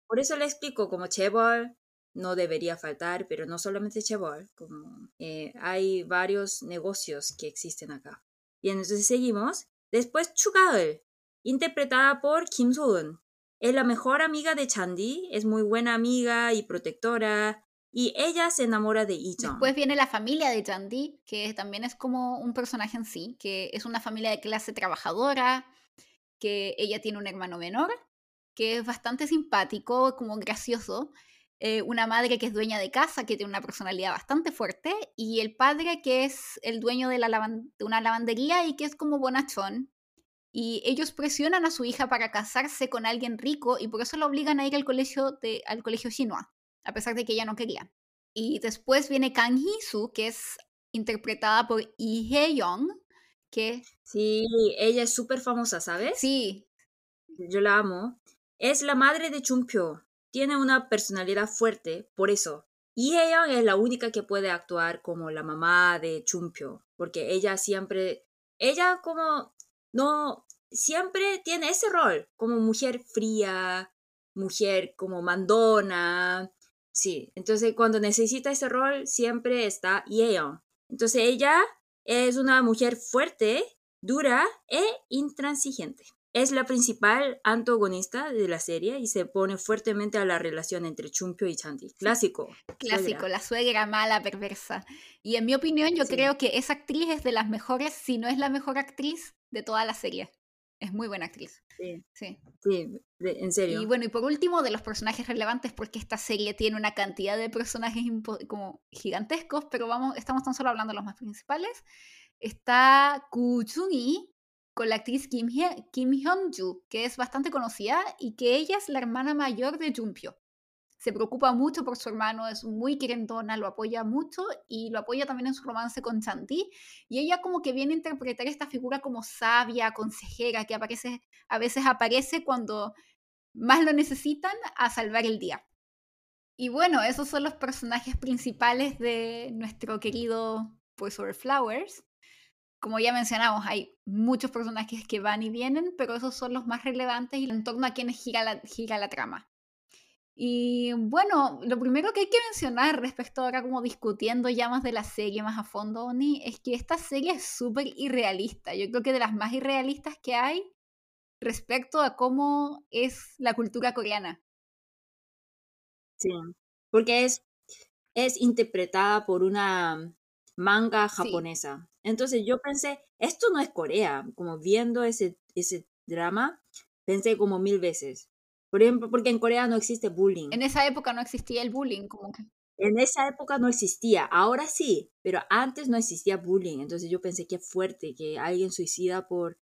Por eso le explico como Chebol, no debería faltar, pero no solamente Chebol, como eh, hay varios negocios que existen acá. Bien, entonces seguimos. Después Chugaul, interpretada por Kim So-eun. Es la mejor amiga de Chandy, es muy buena amiga y protectora, y ella se enamora de Lee Después viene la familia de Chandy, que también es como un personaje en sí, que es una familia de clase trabajadora, que ella tiene un hermano menor, que es bastante simpático, como gracioso, eh, una madre que es dueña de casa, que tiene una personalidad bastante fuerte, y el padre que es el dueño de, la de una lavandería y que es como bonachón. Y ellos presionan a su hija para casarse con alguien rico y por eso la obligan a ir al colegio, de, al colegio Shinua, a pesar de que ella no quería. Y después viene Kang Hee-soo, que es interpretada por Lee Hye-young, que... Sí, ella es súper famosa, ¿sabes? Sí. Yo la amo. Es la madre de Chumpyo tiene una personalidad fuerte, por eso. Y ella es la única que puede actuar como la mamá de Chumpio, porque ella siempre, ella como, no, siempre tiene ese rol, como mujer fría, mujer como mandona, sí. Entonces cuando necesita ese rol, siempre está Yeon. Entonces ella es una mujer fuerte, dura e intransigente. Es la principal antagonista de la serie y se pone fuertemente a la relación entre Chumpio y Chanti. Clásico. Clásico, la suegra mala, perversa. Y en mi opinión, yo creo que esa actriz es de las mejores, si no es la mejor actriz de toda la serie. Es muy buena actriz. Sí. Sí, sí en serio. Y bueno, y por último, de los personajes relevantes, porque esta serie tiene una cantidad de personajes como gigantescos, pero vamos, estamos tan solo hablando de los más principales. Está Kuchungi, con la actriz Kim, Kim Hyun-ju, que es bastante conocida y que ella es la hermana mayor de Jumpyo. Se preocupa mucho por su hermano, es muy querendona, lo apoya mucho y lo apoya también en su romance con Chanti. Y ella como que viene a interpretar esta figura como sabia, consejera, que aparece, a veces aparece cuando más lo necesitan a salvar el día. Y bueno, esos son los personajes principales de nuestro querido Boys Over Flowers como ya mencionamos, hay muchos personajes que van y vienen, pero esos son los más relevantes y en torno a quienes gira la, trama. Y bueno, lo primero que hay que mencionar respecto ahora como discutiendo ya más de la serie más a fondo, Oni, es que esta serie es súper irrealista. Yo creo que de las más irrealistas que hay respecto a cómo es la cultura coreana. Sí, porque es, es interpretada por una manga japonesa. Entonces yo pensé, esto no es Corea, como viendo ese, ese drama, pensé como mil veces. Por ejemplo, porque en Corea no existe bullying. En esa época no existía el bullying, como que. En esa época no existía, ahora sí, pero antes no existía bullying. Entonces yo pensé que fuerte que alguien suicida por,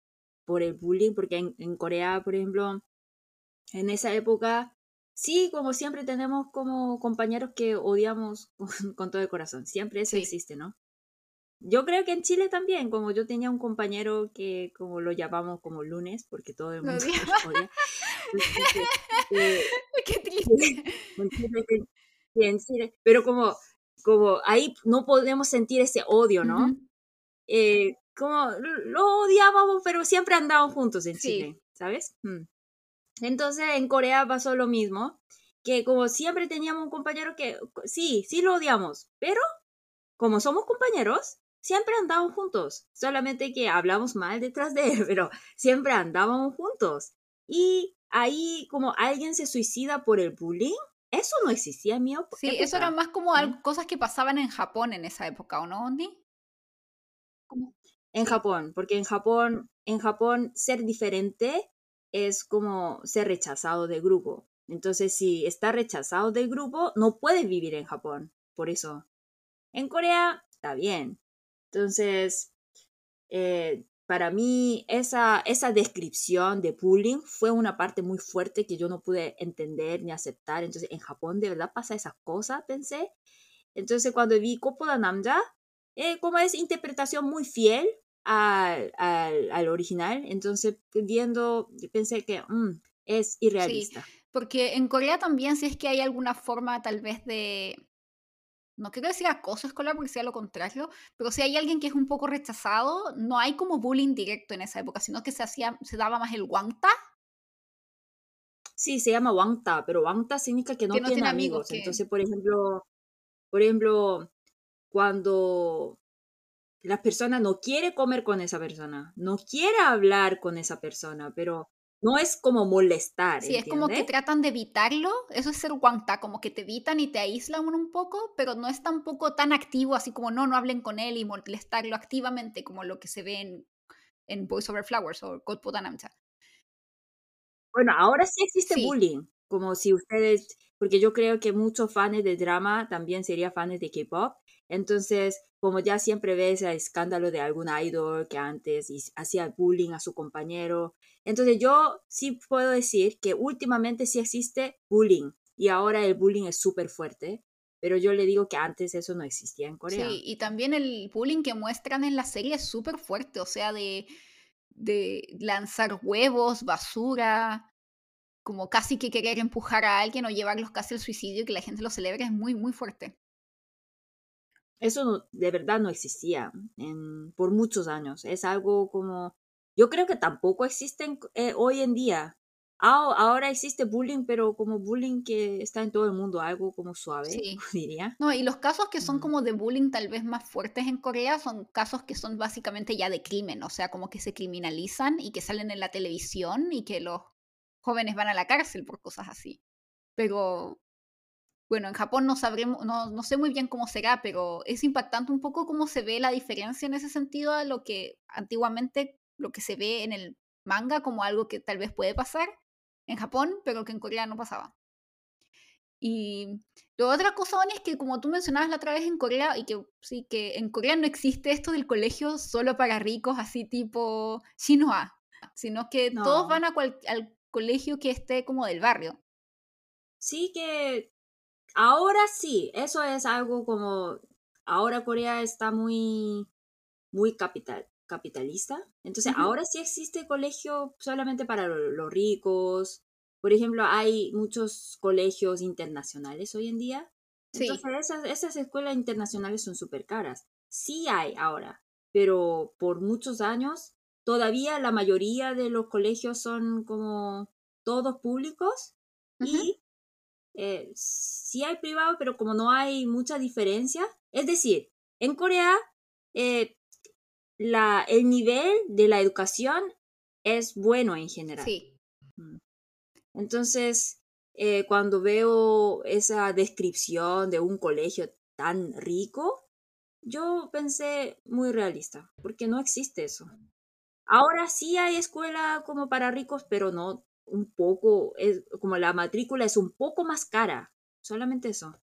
por el bullying, porque en, Corea, por ejemplo, en esa época, sí, como siempre tenemos como compañeros que odiamos con, todo el corazón. Siempre eso existe, ¿no? Yo creo que en Chile también, como yo tenía un compañero que como lo llamamos como lunes, porque todo el mundo odia. Eh, Qué triste. En Chile, pero como, como ahí no podemos sentir ese odio, ¿no? eh, como lo odiábamos, pero siempre andábamos juntos en Chile, ¿sabes? Mm. Entonces en Corea pasó lo mismo, que como siempre teníamos un compañero que sí, sí lo odiamos, pero como somos compañeros, siempre andábamos juntos, solamente que hablamos mal detrás de él, pero siempre andábamos juntos. Y ahí como alguien se suicida por el bullying, eso no existía en mi Sí, eso era más como cosas que pasaban en Japón en esa época, ¿o no, Ondi? En Japón, porque en Japón, en Japón ser diferente es como ser rechazado del grupo. Entonces, si está rechazado del grupo, no puedes vivir en Japón. Por eso. En Corea, está bien. Entonces, eh, para mí esa, esa descripción de bullying fue una parte muy fuerte que yo no pude entender ni aceptar. Entonces, en Japón de verdad pasa esas cosas, pensé. Entonces, cuando vi Kopoda Namja, eh, como es interpretación muy fiel al, al, original, entonces viendo, pensé que mm, es irrealista. porque en Corea también, si es que hay alguna forma tal vez de, no quiero decir acoso escolar porque sea lo contrario, pero si hay alguien que es un poco rechazado, no hay como bullying directo en esa época, sino que se hacía, se daba más el wangta. Sí, se llama wangta, pero wangta significa que no, tiene, amigos. Entonces, por ejemplo, por ejemplo, cuando la persona no quiere comer con esa persona, no quiere hablar con esa persona, pero no es como molestar. Sí, es como que tratan de evitarlo. Eso es ser guanta, como que te evitan y te aíslan un poco, pero no es tampoco tan activo, así como no, no hablen con él y molestarlo activamente, como lo que se ve en, en Boys Over Flowers o God Bueno, ahora sí existe bullying, como si ustedes, porque yo creo que muchos fans de drama también serían fans de K-pop. Entonces, como ya siempre ves el escándalo de algún idol que antes hacía bullying a su compañero. Entonces yo sí puedo decir que últimamente sí existe bullying y ahora el bullying es súper fuerte, pero yo le digo que antes eso no existía en Corea. Sí, y también el bullying que muestran en la serie es súper fuerte, o sea, de, de lanzar huevos, basura, como casi que querer empujar a alguien o llevarlos casi al suicidio y que la gente lo celebre es muy, muy fuerte. Eso de verdad no existía en, por muchos años. Es algo como, yo creo que tampoco existen eh, hoy en día. ahora existe bullying, pero como bullying que está en todo el mundo, algo como suave, diría. No, y los casos que son como de bullying tal vez más fuertes en Corea son casos que son básicamente ya de crimen, o sea, como que se criminalizan y que salen en la televisión y que los jóvenes van a la cárcel por cosas así. Pero bueno, en Japón no sabremos, no, no, sé muy bien cómo será, pero es impactante un poco cómo se ve la diferencia en ese sentido a lo que antiguamente lo que se ve en el manga como algo que tal vez puede pasar en Japón, pero que en Corea no pasaba. Y otra cosa, es que como tú mencionabas la otra vez en Corea, y que sí, que en Corea no existe esto del colegio solo para ricos, así tipo Shinhwa, sino que todos van a al colegio que esté como del barrio. Sí, que Ahora sí, eso es algo como, ahora Corea está muy, muy capital, capitalista. Entonces, ahora sí existe colegio solamente para los ricos. Por ejemplo, hay muchos colegios internacionales hoy en día. Entonces, esas, esas escuelas internacionales son súper caras. Sí hay ahora. pero por muchos años todavía la mayoría de los colegios son como todos públicos y eh, sí hay privados, pero como no hay mucha diferencia, es decir, en Corea eh, la, el nivel de la educación es bueno en general. Sí. Mm. Entonces, eh, cuando veo esa descripción de un colegio tan rico, yo pensé muy realista, porque no existe eso. Ahora sí hay escuela como para ricos, pero no un poco, es como la matrícula es un poco más cara, solamente eso.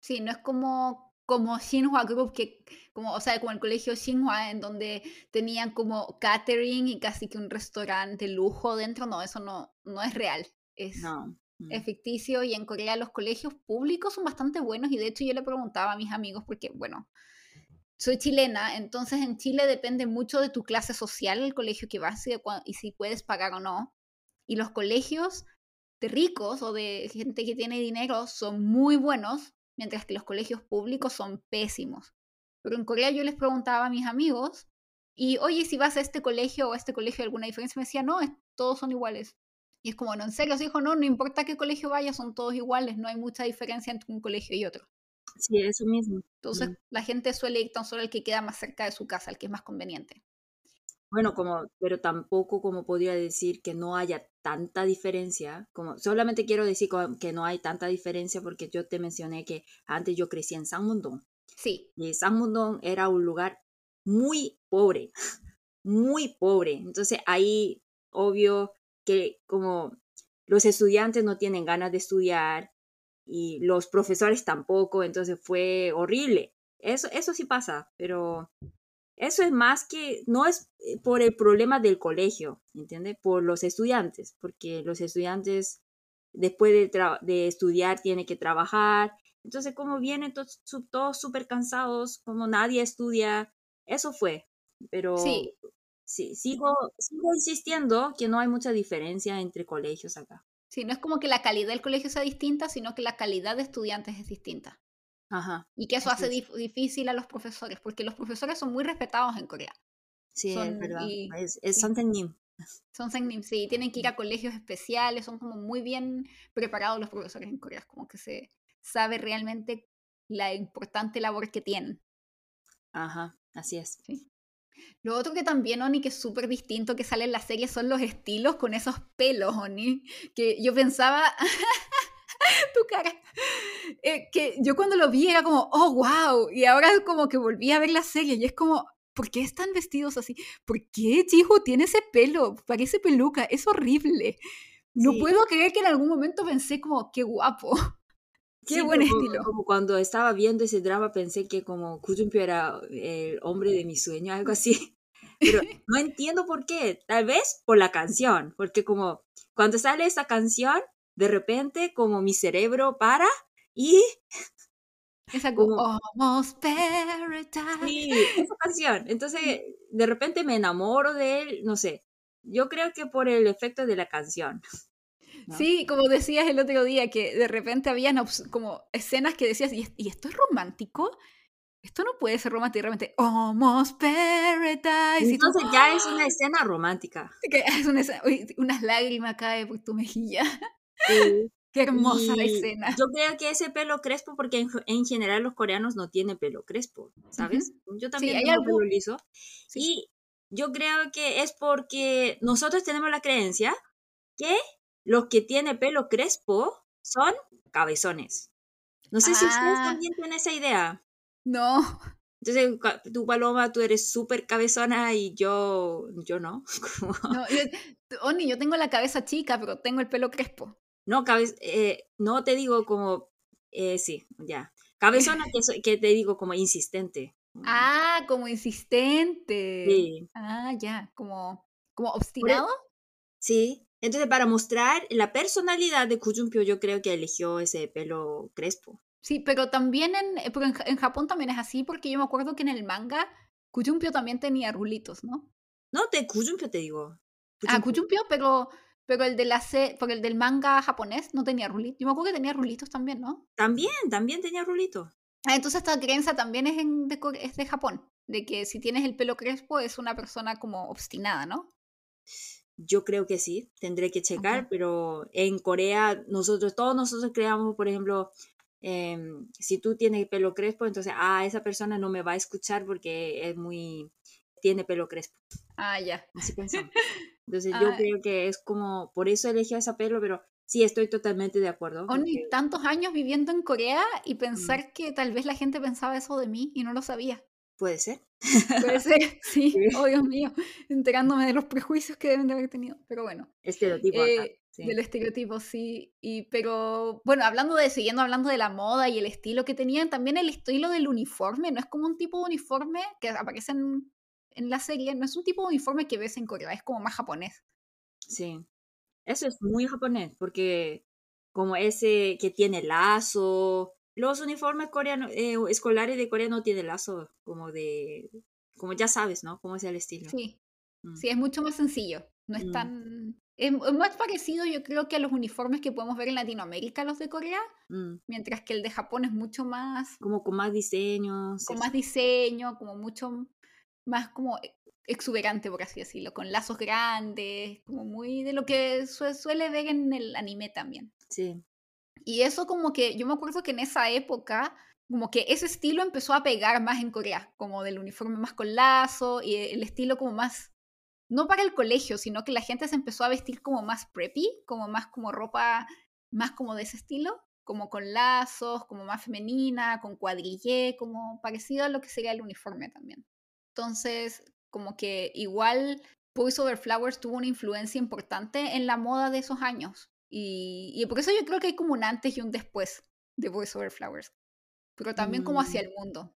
Sí, no es como como Xinhua Group, que como, o sea, como el colegio Xinhua, en donde tenían como catering y casi que un restaurante lujo dentro, no, eso no, no es real, es, No. mm, es ficticio y en Corea los colegios públicos son bastante buenos y de hecho yo le preguntaba a mis amigos porque, bueno, soy chilena, entonces en Chile depende mucho de tu clase social, el colegio que vas y, y si puedes pagar o no. Y los colegios de ricos o de gente que tiene dinero son muy buenos, mientras que los colegios públicos son pésimos. Pero en Corea yo les preguntaba a mis amigos, y oye, si vas a este colegio o a este colegio hay alguna diferencia, me decía, no, todos son iguales. Y es como, no, en serio, sí, dijo, no, no importa qué colegio vayas, son todos iguales, no hay mucha diferencia entre un colegio y otro. Sí, eso mismo. Entonces, Mm. la gente suele ir tan solo al que queda más cerca de su casa, al que es más conveniente. Bueno, como, pero tampoco como podría decir que no haya tanta diferencia, como solamente quiero decir que no hay tanta diferencia porque yo te mencioné que antes yo crecí en Sangmundong Sí, y Sangmundong era un lugar muy pobre, muy pobre. Entonces ahí, obvio que como los estudiantes no tienen ganas de estudiar y los profesores tampoco, entonces fue horrible. Eso, eso sí pasa, pero eso es más que, no es eh, por el problema del colegio, ¿entiendes? Por los estudiantes, porque los estudiantes después de, de estudiar tienen que trabajar. Entonces, como vienen todos, su- todos súper cansados, como nadie estudia, eso fue. Pero sí, sí, sigo, sigo insistiendo que no hay mucha diferencia entre colegios acá. Sí, no es como que la calidad del colegio sea distinta, sino que la calidad de estudiantes es distinta. Ajá, Y que eso hace es. dif- difícil a los profesores, porque los profesores son muy respetados en Corea. Sí, es Son, verdad. y, Es, es son sangnim, sí, tienen que ir a colegios especiales, son como muy bien preparados los profesores en Corea, como que se sabe realmente la importante labor que tienen. Ajá, así es. Sí. Lo otro que también, Oni, que es súper distinto que sale en la serie son los estilos con esos pelos, Oni. Que yo pensaba, tu cara, eh, que yo cuando lo vi era como, oh, wow. Y ahora como que volví a ver la serie y es como, ¿por qué están vestidos así? ¿Por qué Chihu tiene ese pelo? Parece peluca, es horrible. No Sí, puedo creer que en algún momento pensé como, qué guapo, qué Sí, buen como, estilo. como cuando estaba viendo ese drama pensé que como Kujumpio era el hombre de mi sueño, algo así. Pero no entiendo por qué. Tal vez por la canción, porque como cuando sale esa canción, de repente como mi cerebro para y Esa como, como, almost paradise. sí, esa canción. Entonces, de repente me enamoro de él, no sé. Yo creo que por el efecto de la canción, ¿no? Sí, como decías el otro día, que de repente habían como escenas que decías, ¿y, es- y esto es romántico? Esto no puede ser romántico, repente, almost paradise, tú, Entonces ya es ¡ah! una escena romántica. que es una escena- unas lágrimas caen por tu mejilla. Sí. Qué hermosa la Y escena. yo creo que ese pelo crespo, porque en, en general los coreanos no tienen pelo crespo, ¿sabes? Ujú. Yo Sí, también tengo pelo algo, liso. sí. Y yo creo que es porque nosotros tenemos la creencia que los que tienen pelo crespo son cabezones. No sé si ustedes Ah, también tienen esa idea. no. Entonces, tú, Paloma, tú eres súper cabezona y yo, yo no. No, yo, Oni, yo tengo la cabeza chica, pero tengo el pelo crespo. No, cabe- eh, no te digo como, eh, sí, ya. Cabezona que, que te digo como insistente. Ah, como insistente. Sí, Ah, ya, como, como e- obstinado. sí. Entonces, para mostrar la personalidad de Kujumpio, yo creo que eligió ese pelo crespo. Sí, pero también en, eh, pero en, Ja- en Japón también es así, porque yo me acuerdo que en el manga Kuyumpio también tenía rulitos, ¿no? No, de Kujumpio te digo. Ah, Kujumpio. Kuyumpio, pero, pero el de la porque el del manga japonés no tenía rulitos. Yo me acuerdo que tenía rulitos también, ¿no? También, también tenía rulito. Ah, entonces esta creencia también es, en, de, es de Japón, de que si tienes el pelo crespo es una persona como obstinada, ¿no? Yo creo que sí, tendré que checar, pero en Corea nosotros, todos nosotros creamos, por ejemplo, em, si tú tienes pelo crespo, entonces, ah, esa persona no me va a escuchar porque es muy, tiene pelo crespo. Ah, ya. Así pensamos. Entonces yo ah. creo que es como, por eso elegí ese pelo, pero sí, estoy totalmente de acuerdo. Con tantos años viviendo en Corea y pensar que tal vez la gente pensaba eso de mí y no lo sabía. Puede ser. Puede ser, sí. Oh, Dios mío. Enterándome de los prejuicios que deben de haber tenido. Pero bueno. Estereotipo. Eh, del estereotipo, sí. Y, pero, bueno, hablando de, siguiendo hablando de la moda y el estilo que tenían, también el estilo del uniforme. No es como un tipo de uniforme que aparece en, en la serie. No es un tipo de uniforme que ves en Corea. Es como más japonés. Sí. Eso es muy japonés, porque como ese que tiene lazo, los uniformes coreanos, eh, escolares de Corea no tienen lazo, como de, como ya sabes, ¿no? Cómo es el estilo. Sí, mm. sí, es mucho más sencillo, no es mm. tan... Es, más parecido yo creo que a los uniformes que podemos ver en Latinoamérica, los de Corea, mm. mientras que el de Japón es mucho más... Como con más diseño. Con más diseño, como mucho más como exuberante, por así decirlo, con lazos grandes, como muy de lo que suele ver en el anime también. Sí. Y eso como que, yo me acuerdo que en esa época, como que ese estilo empezó a pegar más en Corea, como del uniforme más con lazo y el estilo como más, no para el colegio, sino que la gente se empezó a vestir como más preppy, como más como ropa, más como de ese estilo, como con lazos, como más femenina, con cuadrillé, como parecido a lo que sería el uniforme también. Entonces, como que igual Boys Over Flowers tuvo una influencia importante en la moda de esos años. Y, por eso yo creo que hay como un antes y un después de Boys Over Flowers. Pero también como hacia mm. el mundo.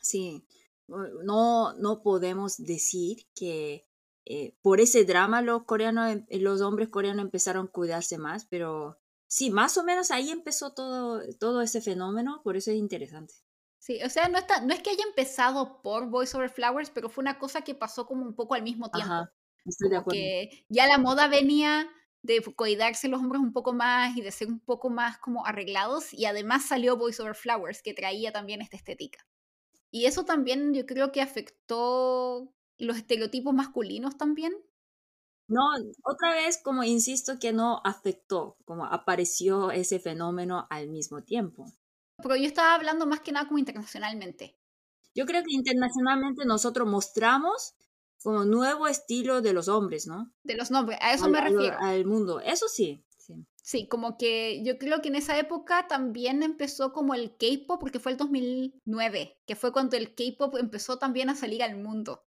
Sí. No, no podemos decir que eh, por ese drama los coreanos, em, los hombres coreanos empezaron a cuidarse más, pero sí, más o menos ahí empezó todo, todo ese fenómeno, por eso es interesante. Sí, o sea, no, está, no es que haya empezado por Voice Over Flowers, pero fue una cosa que pasó como un poco al mismo tiempo. Ajá, estoy de acuerdo. Que ya la moda venía de cuidarse los hombres un poco más y de ser un poco más como arreglados, y además salió Voice Over Flowers, que traía también esta estética. Y eso también yo creo que afectó los estereotipos masculinos también. No, otra vez, como insisto, que no afectó, como apareció ese fenómeno al mismo tiempo. Pero yo estaba hablando más que nada como internacionalmente. Yo creo que internacionalmente nosotros mostramos como nuevo estilo de los hombres, ¿no? De los nombres, a eso me refiero. Al, mundo, eso sí, sí. Sí, como que yo creo que en esa época también empezó como el K-pop, porque fue el 2009, que fue cuando el K-pop empezó también a salir al mundo.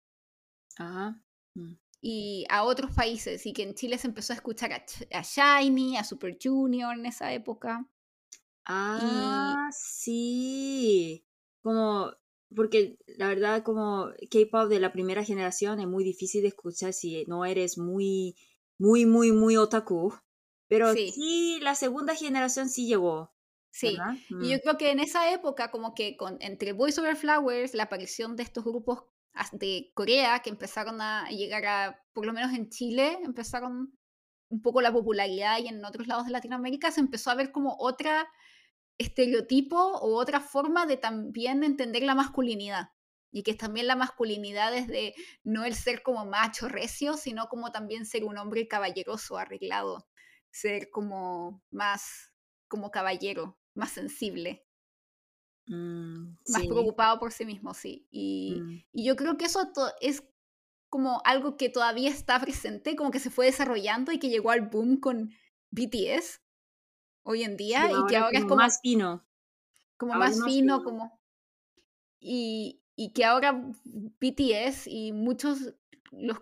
Ajá. Mm. Y a otros países, y que en Chile se empezó a escuchar a, a Shiny, a Super Junior en esa época. Ah, sí. Como, porque la verdad, como K-pop de la primera generación es muy difícil de escuchar si no eres muy, muy, muy, muy otaku. Pero sí, la segunda generación sí llegó. Sí, y yo mm. creo que en esa época, como que con, entre Boys Over Flowers, la aparición de estos grupos de Corea que empezaron a llegar a, por lo menos en Chile, empezaron un poco la popularidad y en otros lados de Latinoamérica se empezó a ver como otra estereotipo o otra forma de también entender la masculinidad. Y que también la masculinidad es de no el ser como macho recio, sino como también ser un hombre caballeroso, arreglado, ser como más como caballero, más sensible, mm, más preocupado por sí mismo, sí. Y, mm. y yo creo que eso es como algo que todavía está presente, como que se fue desarrollando y que llegó al boom con BTS, hoy en día y que ahora es como más fino. Como más, fino, como... Y, y que ahora BTS y muchos, los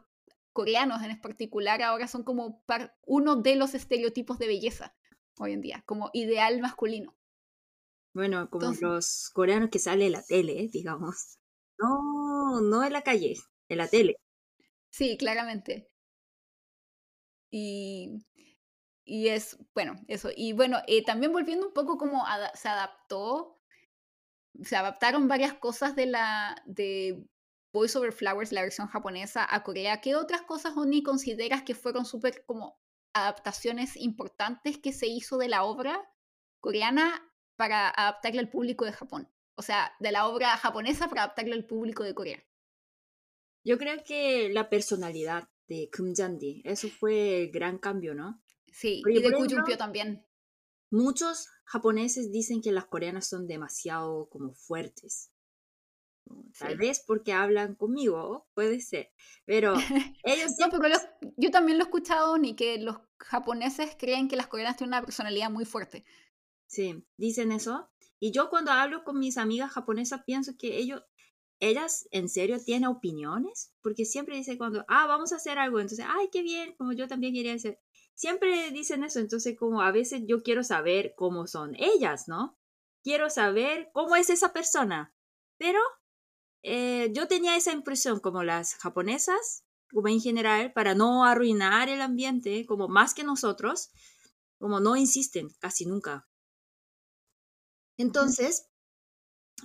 coreanos en particular, ahora son como uno de los estereotipos de belleza hoy en día, como ideal masculino. Bueno, como los coreanos que sale en la tele, digamos. No, no en la calle, en la tele. Sí, claramente. Y y es, bueno, eso. Y bueno, eh, también volviendo un poco como se adaptó, se adaptaron varias cosas de la de Voice Over Flowers, la versión japonesa, a Corea. ¿Qué otras cosas, Oni, consideras que fueron súper como adaptaciones importantes que se hizo de la obra coreana para adaptarle al público de Japón? O sea, de la obra japonesa para adaptarlo al público de Corea. Yo creo que la personalidad de Kumjandi, eso fue el gran cambio, ¿no? Sí, y de Kuyumpyo también. Muchos japoneses dicen que las coreanas son demasiado como fuertes. Tal vez porque hablan conmigo, puede ser. Pero ellos... no, pero yo también lo he escuchado, ni que los japoneses creen que las coreanas tienen una personalidad muy fuerte. Sí, dicen eso. Y yo cuando hablo con mis amigas japonesas pienso que ellos, ellas en serio tienen opiniones, porque siempre dicen cuando, ah, vamos a hacer algo, entonces, ay, qué bien, como yo también quería hacer. Siempre dicen eso, entonces como a veces yo quiero saber cómo son ellas, ¿no? Quiero saber cómo es esa persona. Pero eh, yo tenía esa impresión como las japonesas, como en general, para no arruinar el ambiente, como más que nosotros, como no insisten casi nunca. Entonces,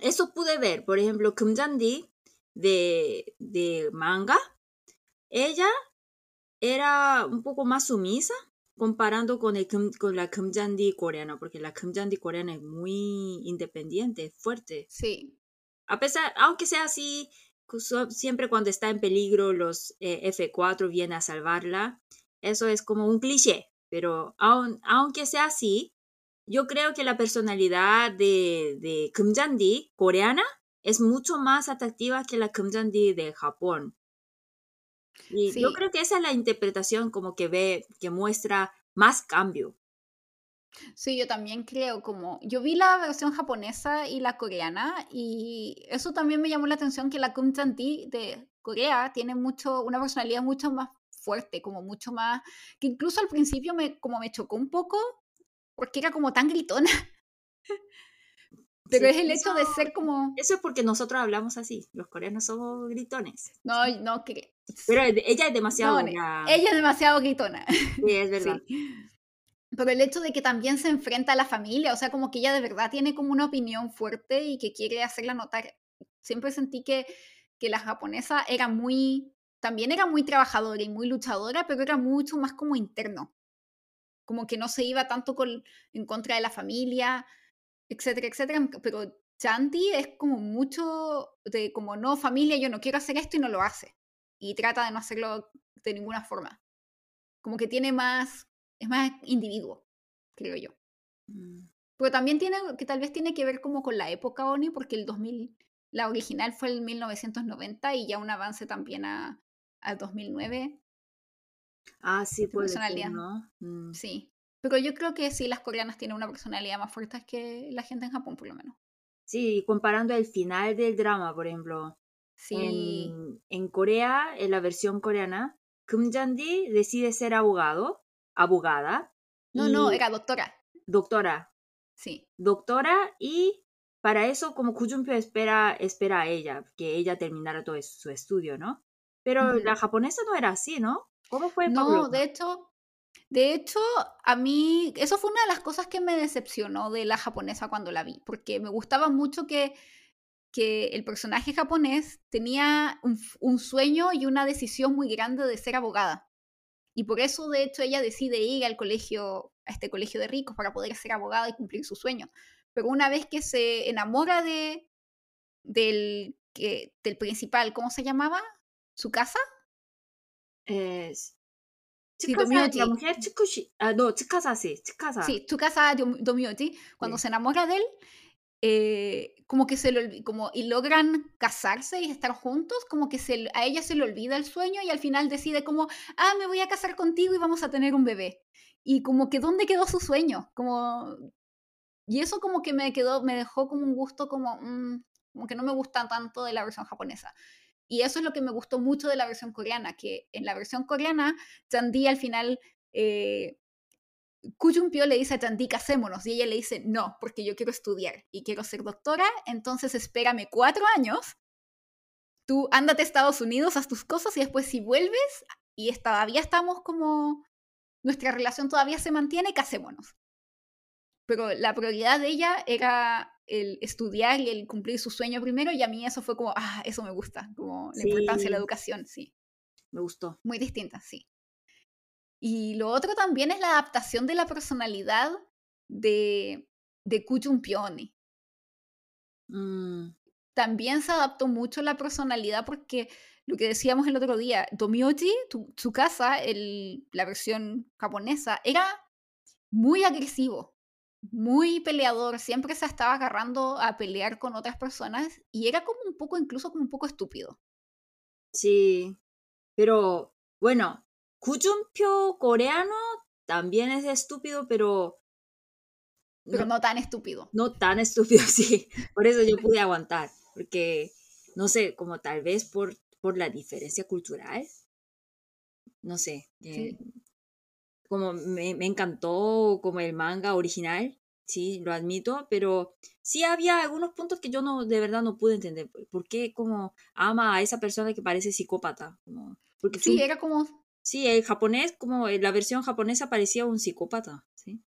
eso pude ver, por ejemplo, Kumjandi de, de manga, ella era un poco más sumisa comparando con, el, con la Kumjandi coreana, porque la Kumjandi coreana es muy independiente, fuerte. Sí. A pesar, aunque sea así, siempre cuando está en peligro los eh, F4 vienen a salvarla. Eso es como un cliché, pero aunque sea así, yo creo que la personalidad de, de Kumjandi coreana es mucho más atractiva que la Kumjandi de Japón. Y yo creo que esa es la interpretación como que ve, que muestra más cambio. Sí, yo también creo como, yo vi la versión japonesa y la coreana y eso también me llamó la atención que la Kumjandi de Corea tiene mucho, una personalidad mucho más fuerte, como mucho más, que incluso al principio me, como me chocó un poco porque era como tan gritona. Pero es el hecho de ser como... Eso es porque nosotros hablamos así, los coreanos somos gritones. No, no, que... Pero ella es demasiado... ella es demasiado gritona. Sí, es verdad. Pero el hecho de que también se enfrenta a la familia, o sea, como que ella de verdad tiene como una opinión fuerte y que quiere hacerla notar. Siempre sentí que, que la japonesa era muy, también era muy trabajadora y muy luchadora, pero era mucho más como interno como que no se iba tanto con, en contra de la familia, etcétera, etcétera. Pero Chanti es como mucho de como no familia, yo no quiero hacer esto y no lo hace. Y trata de no hacerlo de ninguna forma. Como que tiene más, es más individuo, creo yo. Mm. Pero también tiene, que tal vez tiene que ver como con la época Oni, porque el 2000, la original fue el 1990 y ya un avance también a, al 2009. Ah, sí, puede personalidad. ¿no? Mm. Sí. Pero yo creo que sí, las coreanas tienen una personalidad más fuerte que la gente en Japón, por lo menos. Sí, comparando el final del drama, por ejemplo. Sí. En, Corea, en la versión coreana, Kim Jandi decide ser abogado, abogada. No, no, era doctora. Doctora. Sí. Doctora y para eso como Kujumpyo espera, espera a ella, que ella terminara todo su estudio, ¿no? Pero la japonesa no era así, ¿no? ¿Cómo fue? No, de hecho, de hecho, a mí, eso fue una de las cosas que me decepcionó de la japonesa cuando la vi, porque me gustaba mucho que, que el personaje japonés tenía un, sueño y una decisión muy grande de ser abogada. Y por eso, de hecho, ella decide ir al colegio, a este colegio de ricos para poder ser abogada y cumplir su sueño. Pero una vez que se enamora de, del, que, del principal, ¿cómo se llamaba? ¿Su casa? es sí, la mujer ah, no, Chikasa sí, Chikasa. Sí, Chikasa Domioji, cuando se enamora de él, eh, como que se lo como y logran casarse y estar juntos, como que se, a ella se le olvida el sueño y al final decide como, ah, me voy a casar contigo y vamos a tener un bebé. Y como que dónde quedó su sueño, como y eso como que me quedó, me dejó como un gusto como, mm, como que no me gusta tanto de la versión japonesa. Y eso es lo que me gustó mucho de la versión coreana, que en la versión coreana, Chandy al final, eh, Kuyumpyo le dice a Chandy, casémonos, y ella le dice, no, porque yo quiero estudiar y quiero ser doctora, entonces espérame cuatro años, tú ándate a Estados Unidos, haz tus cosas y después si vuelves y todavía estamos como, nuestra relación todavía se mantiene, casémonos. Pero la prioridad de ella era el estudiar y el cumplir su sueño primero y a mí eso fue como, ah, eso me gusta, como la importancia de la educación, sí. Me gustó. Muy distinta, sí. Y lo otro también es la adaptación de la personalidad de, de Kuchun Mm, También se adaptó mucho la personalidad porque lo que decíamos el otro día, Tomioji, tu- su casa, el, la versión japonesa, era muy agresivo, muy peleador, siempre se estaba agarrando a pelear con otras personas y era como un poco, incluso como un poco estúpido. sí, pero bueno, Kujumpyo coreano también es estúpido, pero Pero no, no tan estúpido. no tan estúpido, sí. Por eso yo pude aguantar, porque no sé, como tal vez por, por la diferencia cultural, no sé, eh, Sí. como me, me encantó como el manga original, sí, lo admito, pero sí había algunos puntos que yo no, de verdad no pude entender. ¿Por qué como ama a esa persona que parece psicópata? Como, porque Sí, era como sí, el japonés, como en la versión japonesa parecía un psicópata, ¿sí?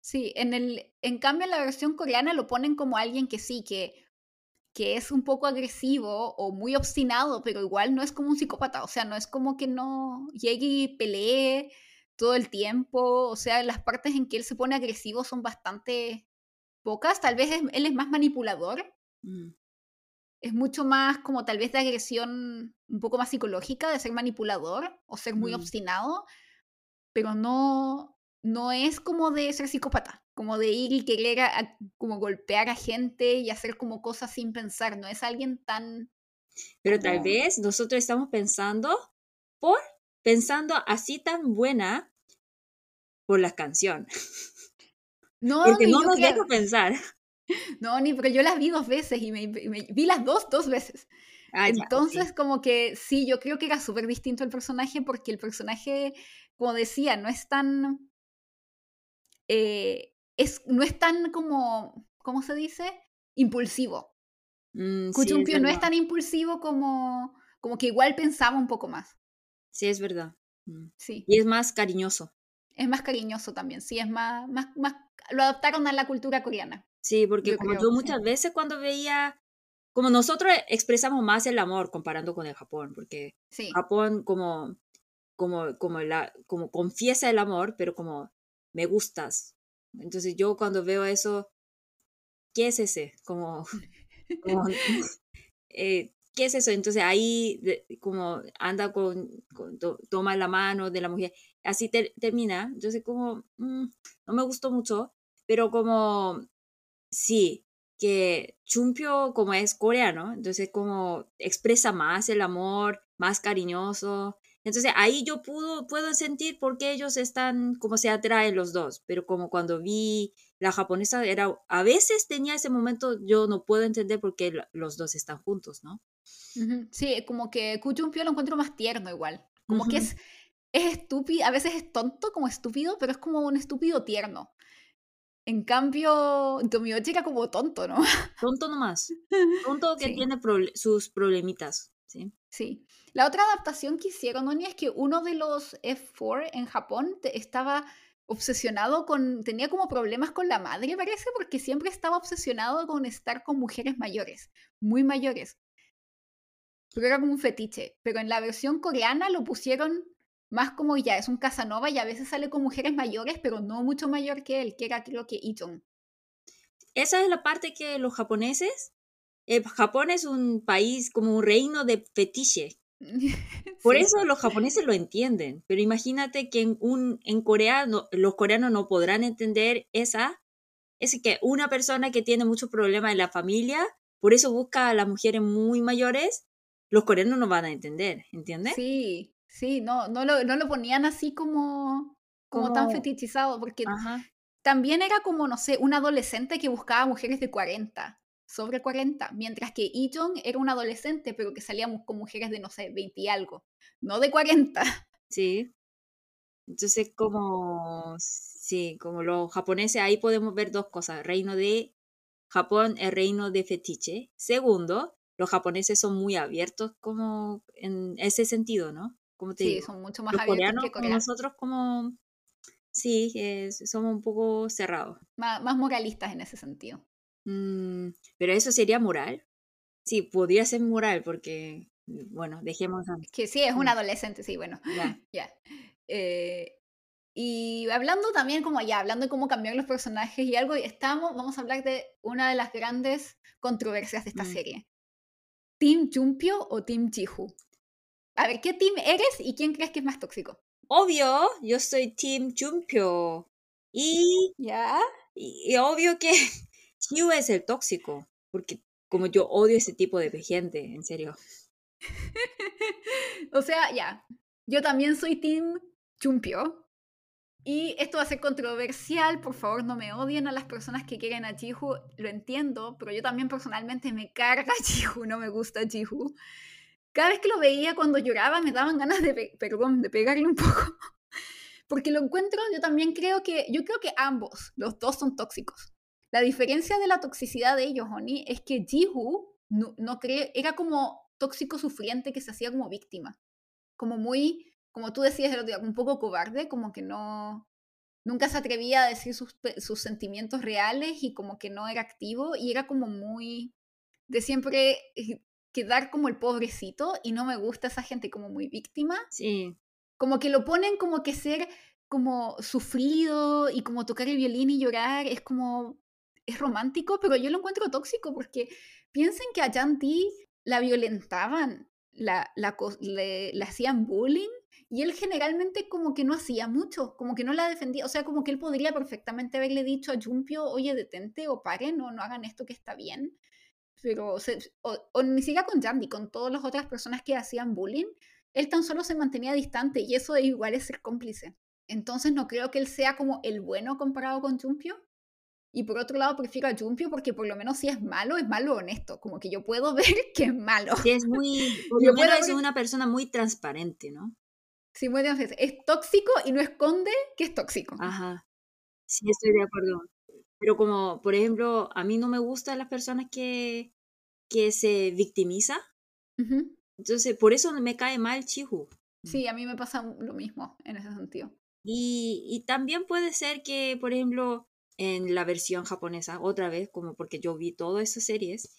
Sí, en el, en cambio en la versión coreana lo ponen como alguien que sí, que, que es un poco agresivo o muy obstinado, pero igual no es como un psicópata, o sea, no es como que no llegue y pelee todo el tiempo, o sea, las partes en que él se pone agresivo son bastante pocas, tal vez es- él es más manipulador, Mm, es mucho más como tal vez de agresión un poco más psicológica, de ser manipulador o ser muy Mm. obstinado, pero no, no es como de ser psicópata, como de ir y querer a- a- como golpear a gente y hacer como cosas sin pensar, no es alguien tan... Pero tal vez nosotros estamos pensando por, pensando así tan buena por la canción. No, Porque no nos creo- deja pensar. no, ni porque yo las vi dos veces y me, vi las dos dos veces. Ah, ya. Entonces, como que sí, yo creo que era súper distinto el personaje porque el personaje, como decía, no es tan... eh, es, no es tan como, ¿cómo se dice? Impulsivo. Mm, sí, es Kuchumpio no es tan impulsivo como, como que igual pensaba un poco más. Sí, es verdad. Mm. Sí, Y es más cariñoso. es más cariñoso también, sí, es más, más, más, lo adaptaron a la cultura coreana. Sí, porque Yo como creo, yo sí. muchas veces cuando veía, como nosotros expresamos más el amor comparando con el Japón, porque Sí, Japón como, como, como, la, como confiesa el amor, pero como me gustas. Entonces yo cuando veo eso, ¿qué es ese? Como, como, eh, ¿qué es eso? Entonces ahí de- como anda con, con- to- toma la mano de la mujer, así ter- termina. Entonces como, mm, no me gustó mucho, pero como, sí, que Chumpio como es coreano, entonces como expresa más el amor, más cariñoso. Entonces ahí yo pudo, puedo sentir por qué ellos están, como se atraen los dos, pero como cuando vi la japonesa era, a veces tenía ese momento, yo no puedo entender por qué los dos están juntos, ¿no? sí, como que Kuchumpio lo encuentro más tierno igual. Como que es estúpido, a veces es tonto como estúpido, pero es como un estúpido tierno. En cambio, Tomiochi era como tonto, ¿no? Tonto nomás, tonto que Sí. tiene proble- sus problemitas, ¿sí? Sí. La otra adaptación que hicieron, Oni, es que uno de los F4 en Japón estaba obsesionado con, tenía como problemas con la madre, parece, porque siempre estaba obsesionado con estar con mujeres mayores, muy mayores. Pero era como un fetiche. Pero en la versión coreana lo pusieron más como ya, es un Casanova y a veces sale con mujeres mayores, pero no mucho mayor que él, que era creo que Iton. Esa es la parte que los japoneses, eh, Japón es un país como un reino de fetiche, Por Sí. eso los japoneses lo entienden, pero imagínate que en, un, en Corea no- los coreanos no podrán entender esa, es que una persona que tiene muchos problemas en la familia, por eso busca a las mujeres muy mayores, los coreanos no van a entender, ¿entiendes? Sí, sí, no, no lo, no lo ponían así como, como tan fetichizado, porque Ajá. también era como, no sé, un adolescente que buscaba mujeres de 40, sobre 40, mientras que Ijon era un adolescente, pero que salía mu- con mujeres de, no sé, 20 y algo, no de 40. Sí. Entonces, como, sí, como los japoneses, ahí podemos ver dos cosas. Reino de Japón es reino de fetiche. Segundo, los japoneses son muy abiertos como en ese sentido, ¿no? Como te Sí, digo, son mucho más los abiertos coreanos que como Corea, nosotros como, sí, somos un poco cerrados. más, más moralistas en ese sentido. Mm, pero eso sería moral. Sí, podría ser moral porque, bueno, dejemos a... Que sí, es un Mm. adolescente, sí, bueno, Ya. ya. Eh, Y hablando también como allá, hablando de cómo cambiar los personajes y algo, estamos, vamos a hablar de una de las grandes controversias de esta Mm. serie. ¿Team Jumpio o Team Jihu? A ver, ¿qué team eres y quién crees que es más tóxico? Obvio, yo soy Team Jumpio. Y, ¿Ya? y, y obvio que Chiu es el tóxico. Porque como yo odio ese tipo de gente, en serio. o sea, ya. Yo también soy Team Jumpio. Y esto va a ser controversial, por favor no me odien a las personas que quieren a Jihu, lo entiendo, pero yo también personalmente me carga Jihu, no me gusta Jihu. Cada vez que lo veía cuando lloraba me daban ganas de, pe- perdón, de pegarle un poco. Porque lo encuentro, yo también creo que, yo creo que ambos, los dos son tóxicos. La diferencia de la toxicidad de ellos, Oni, es que Jihu no, no cree, era como tóxico sufriente que se hacía como víctima. Como muy, como tú decías el otro día, un poco cobarde, como que no, nunca se atrevía a decir sus, sus sentimientos reales y como que no era activo y era como muy de siempre eh, quedar como el pobrecito y no me gusta esa gente como muy víctima Sí. como que lo ponen como que ser como sufrido y como tocar el violín y llorar es como es romántico, pero yo lo encuentro tóxico porque piensen que a Yanti la violentaban, la, la, le, le hacían bullying y él generalmente como que no hacía mucho, como que no la defendía, o sea, como que él podría perfectamente haberle dicho a Jumpio, oye, detente o paren o no hagan esto que está bien, pero se- o, o ni siquiera con Yanti, con todas las otras personas que hacían bullying, él tan solo se mantenía distante y eso igual es ser cómplice. Entonces no creo que él sea como el bueno comparado con Jumpio. Y por otro lado prefiero a Jumpio porque por lo menos si es malo, es malo honesto. Como que yo puedo ver que es malo. Sí, es muy. Por Yo lo menos es ver- una persona muy transparente, ¿no? Sí, muy bien, es tóxico y no esconde que es tóxico. Ajá. Sí, estoy de acuerdo. Pero como, por ejemplo, a mí no me gustan las personas que, que se victimiza. Ujú. Entonces, por eso me cae mal Chihu. Sí, a mí me pasa lo mismo en ese sentido. Y, y también puede ser que, por ejemplo, en la versión japonesa, otra vez, como porque yo vi todas esas series,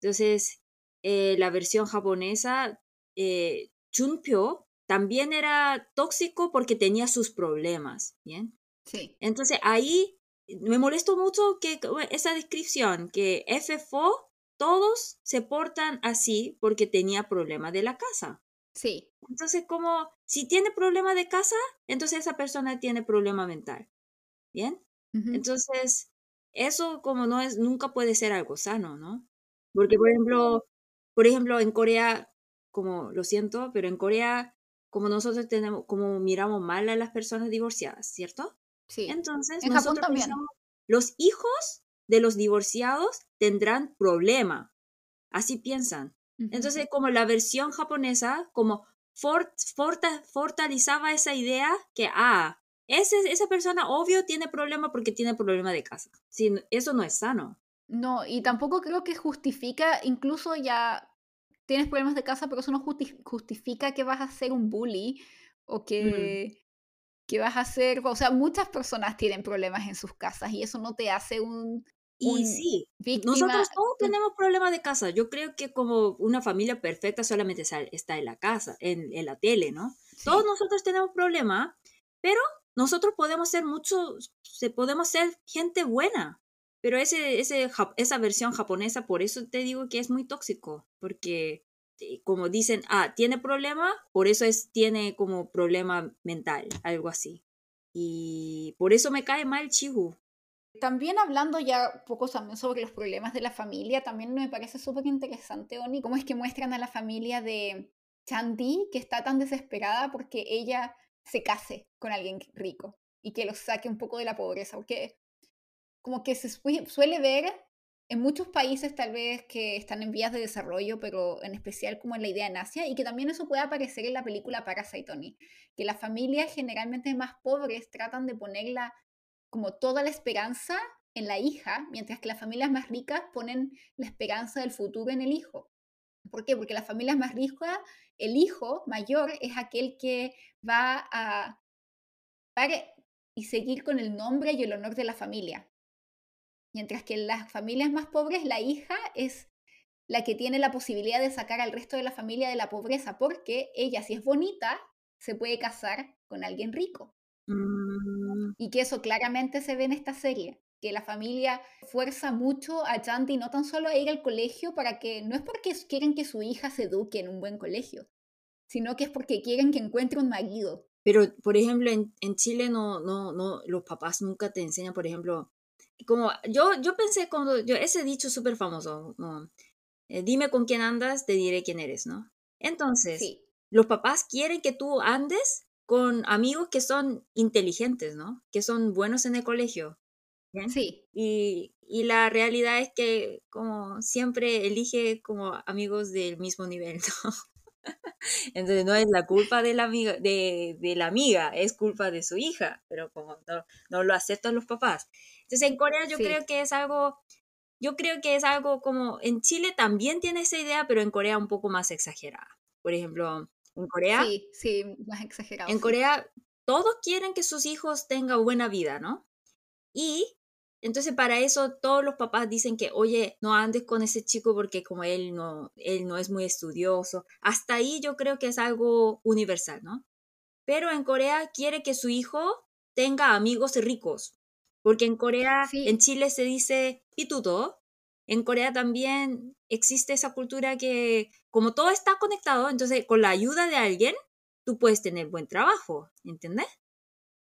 entonces, eh, la versión japonesa, eh, Chunpyo también era tóxico porque tenía sus problemas, ¿bien? Sí, Entonces, ahí me molestó mucho que esa descripción, que FFO, todos se portan así porque tenía problemas de la casa. sí, Entonces, como si tiene problema de casa, entonces esa persona tiene problema mental. ¿Bien? Entonces, eso como no es, nunca puede ser algo sano, ¿no? Porque, por ejemplo, por ejemplo, en Corea, como lo siento, pero en Corea, como nosotros tenemos, como miramos mal a las personas divorciadas, ¿cierto? sí. Entonces, En Japón nosotros también. pensamos, los hijos de los divorciados tendrán problema. Así piensan. Ujú. Entonces, como la versión japonesa, como fort, forta- fortalecía esa idea que, ah, ese, esa persona obvio tiene problema porque tiene problema de casa. Sí, eso no es sano. No, y tampoco creo que justifica, incluso ya tienes problemas de casa, pero eso no justi- justifica que vas a ser un bully o que, que vas a ser, o sea, muchas personas tienen problemas en sus casas y eso no te hace un Y sí, víctima. nosotros todos tenemos problemas de casa. Yo creo que como una familia perfecta solamente está en la casa, en, en la tele, ¿no? sí, Todos nosotros tenemos problemas, pero nosotros podemos ser mucho, se- podemos ser gente buena. Pero ese, ese, esa versión japonesa, por eso te digo que es muy tóxico, porque eh, como dicen, ah, tiene problema, por eso es, tiene como problema mental, algo así. Y por eso me cae mal Chihu. También hablando ya un poco también sobre los problemas de la familia, también me parece súper interesante, Oni, cómo es que muestran a la familia de Chandy que está tan desesperada porque ella se case con alguien rico y que los saque un poco de la pobreza, porque como que se sue- suele ver en muchos países tal vez que están en vías de desarrollo, pero en especial como en la idea en Asia, y que también eso puede aparecer en la película Parasite, Oni, que las familias generalmente más pobres tratan de ponerla como toda la esperanza en la hija, mientras que las familias más ricas ponen la esperanza del futuro en el hijo. ¿Por qué? Porque las familias más ricas, el hijo mayor es aquel que va a y seguir con el nombre y el honor de la familia. Mientras que en las familias más pobres, la hija es la que tiene la posibilidad de sacar al resto de la familia de la pobreza, porque ella, si es bonita, se puede casar con alguien rico. Mm. Y que eso claramente se ve en esta serie, que la familia fuerza mucho a Chanti no tan solo a ir al colegio para que, no es porque quieren que su hija se eduque en un buen colegio, sino que es porque quieren que encuentre un marido. Pero, por ejemplo, en, en Chile no, no, no, los papás nunca te enseñan, por ejemplo, como yo, yo pensé cuando, yo, ese dicho súper famoso, no, eh, dime con quién andas, te diré quién eres, ¿no? Entonces, Sí, los papás quieren que tú andes con amigos que son inteligentes, ¿no? Que son buenos en el colegio. ¿bien? sí, Y, y la realidad es que como siempre elige como amigos del mismo nivel, ¿no? Entonces no es la culpa de la amiga, de, de la amiga, es culpa de su hija, pero como no, no lo aceptan los papás. Entonces en Corea yo Sí. creo que es algo, yo creo que es algo como, en Chile también tiene esa idea, pero en Corea un poco más exagerada. Por ejemplo, en Corea, sí, sí, más exagerado. en sí. Corea todos quieren que sus hijos tengan buena vida, ¿no? Y entonces para eso todos los papás dicen que, oye, no andes con ese chico porque como él no, él no es muy estudioso. Hasta ahí yo creo que es algo universal, ¿no? Pero en Corea quiere que su hijo tenga amigos ricos. Porque en Corea, Sí. en Chile se dice pituto. En Corea también existe esa cultura que como todo está conectado, entonces con la ayuda de alguien, tú puedes tener buen trabajo, ¿entiendes?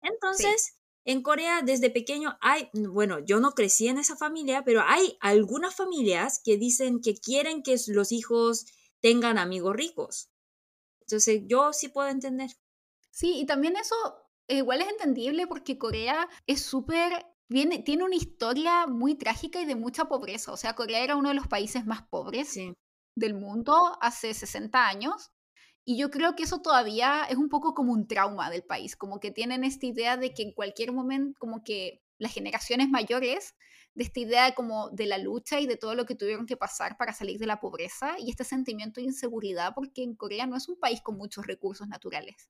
Entonces, en Corea desde pequeño hay, bueno, yo no crecí en esa familia, pero hay algunas familias que dicen que quieren que los hijos tengan amigos ricos. Entonces, yo sí puedo entender. Sí, y también eso igual es entendible porque Corea es súper, viene, tiene una historia muy trágica y de mucha pobreza. O sea, Corea era uno de los países más pobres Sí, del mundo hace 60 años. Y yo creo que eso todavía es un poco como un trauma del país, como que tienen esta idea de que en cualquier momento, como que las generaciones mayores, de esta idea como de la lucha y de todo lo que tuvieron que pasar para salir de la pobreza y este sentimiento de inseguridad, porque en Corea no es un país con muchos recursos naturales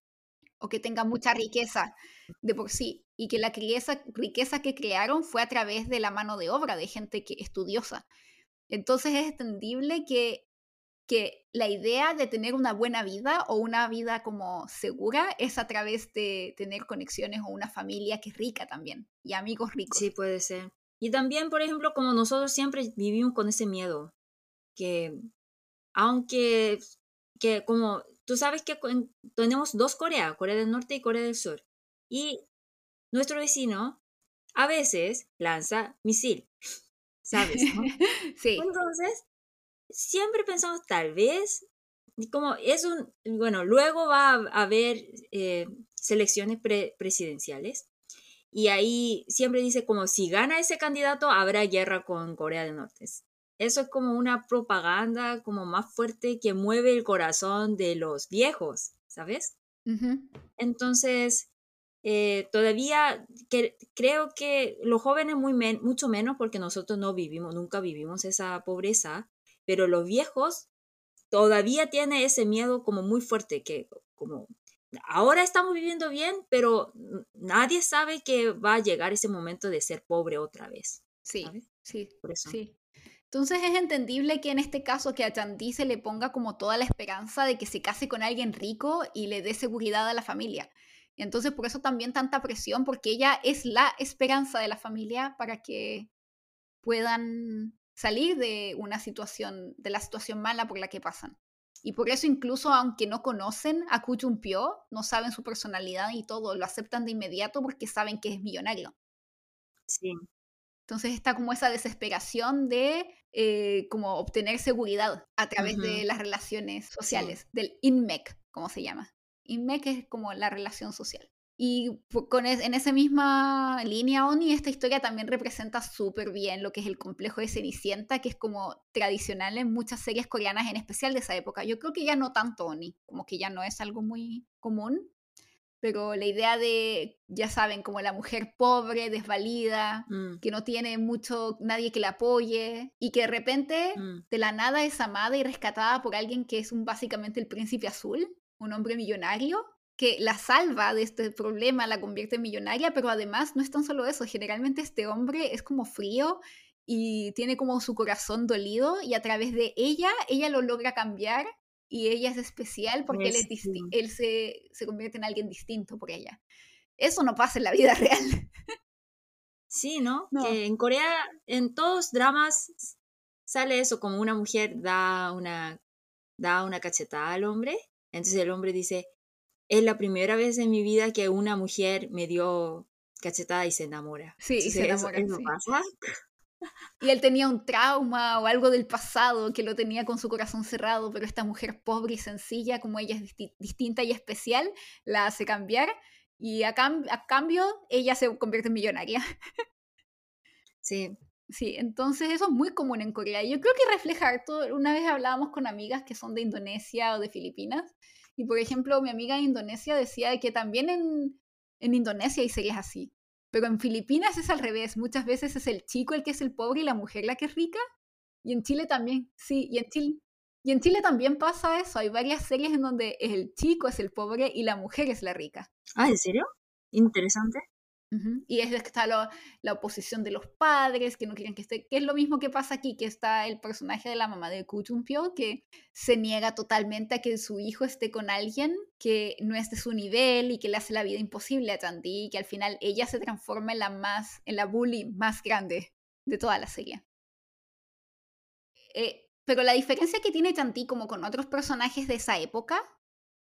o que tenga mucha riqueza de por sí, y que la riqueza, riqueza que crearon fue a través de la mano de obra de gente que estudiosa. Entonces es entendible que, que la idea de tener una buena vida o una vida como segura es a través de tener conexiones o una familia que es rica también y amigos ricos. sí puede ser. Y también, por ejemplo, como nosotros siempre vivimos con ese miedo, que aunque, que como tú sabes que tenemos dos Corea, Corea del Norte y Corea del Sur, y nuestro vecino a veces lanza misil, ¿sabes? no? sí, Entonces, siempre pensamos, tal vez, como es un, bueno, luego va a haber eh, selecciones pre- presidenciales y ahí siempre dice como si gana ese candidato habrá guerra con Corea del Norte. Eso es como una propaganda como más fuerte que mueve el corazón de los viejos, ¿sabes? Entonces, eh, todavía que, creo que los jóvenes muy men- mucho menos porque nosotros no vivimos, nunca vivimos esa pobreza, pero los viejos todavía tienen ese miedo como muy fuerte, que como ahora estamos viviendo bien, pero nadie sabe que va a llegar ese momento de ser pobre otra vez, sí, ¿sabes? sí, Por eso. sí. Entonces es entendible que en este caso que a Chanti se le ponga como toda la esperanza de que se case con alguien rico y le dé seguridad a la familia. Y entonces por eso también tanta presión, porque ella es la esperanza de la familia para que puedan salir de una situación, de la situación mala por la que pasan. Y por eso incluso aunque no conocen a Koo Pyo, no saben su personalidad y todo, lo aceptan de inmediato porque saben que es millonario. Sí, Entonces está como esa desesperación de eh, como obtener seguridad a través de las relaciones sociales, del INMEC, como se llama. INMEC es como la relación social. Y con es- en esa misma línea, Oni, esta historia también representa súper bien lo que es el complejo de Cenicienta, que es como tradicional en muchas series coreanas, en especial de esa época. Yo creo que ya no tanto, Oni, como que ya no es algo muy común, pero la idea de, ya saben, como la mujer pobre, desvalida, mm, que no tiene mucho, nadie que la apoye, y que de repente, mm, de la nada, es amada y rescatada por alguien que es un, básicamente el príncipe azul, un hombre millonario, que la salva de este problema, la convierte en millonaria, pero además no es tan solo eso, generalmente este hombre es como frío y tiene como su corazón dolido y a través de ella, ella lo logra cambiar y ella es especial porque él, es sí. él se, se convierte en alguien distinto por ella. eso no pasa en la vida real. Sí, ¿no? Que en Corea, en todos dramas, sale eso, como una mujer da una, da una cachetada al hombre. Entonces el hombre dice, es la primera vez en mi vida que una mujer me dio cachetada y se enamora. Sí, y se enamora. Eso, pasa. Y él tenía un trauma o algo del pasado que lo tenía con su corazón cerrado, pero esta mujer pobre y sencilla, como ella es distinta y especial, la hace cambiar y a, a cambio ella se convierte en millonaria. Sí. Sí, entonces eso es muy común en Corea. Yo creo que refleja todo. Una vez hablábamos con amigas que son de Indonesia o de Filipinas, y por ejemplo, mi amiga de Indonesia decía que también en, en Indonesia hay series así. Pero en Filipinas es al revés. Muchas veces es el chico el que es el pobre y la mujer la que es rica. Y en Chile también, sí, y en Chile, y en Chile también pasa eso. Hay varias series en donde el chico es el pobre y la mujer es la rica. Ah, ¿en serio? Interesante. Y es que está la oposición de los padres, que no quieren que esté, que es lo mismo que pasa aquí, que está el personaje de la mamá de Kuchumpyo, que se niega totalmente a que su hijo esté con alguien que no es de su nivel y que le hace la vida imposible a Chanti, y que al final ella se transforma en la más, en la bully más grande de toda la serie. Eh, pero la diferencia que tiene Chanti como con otros personajes de esa época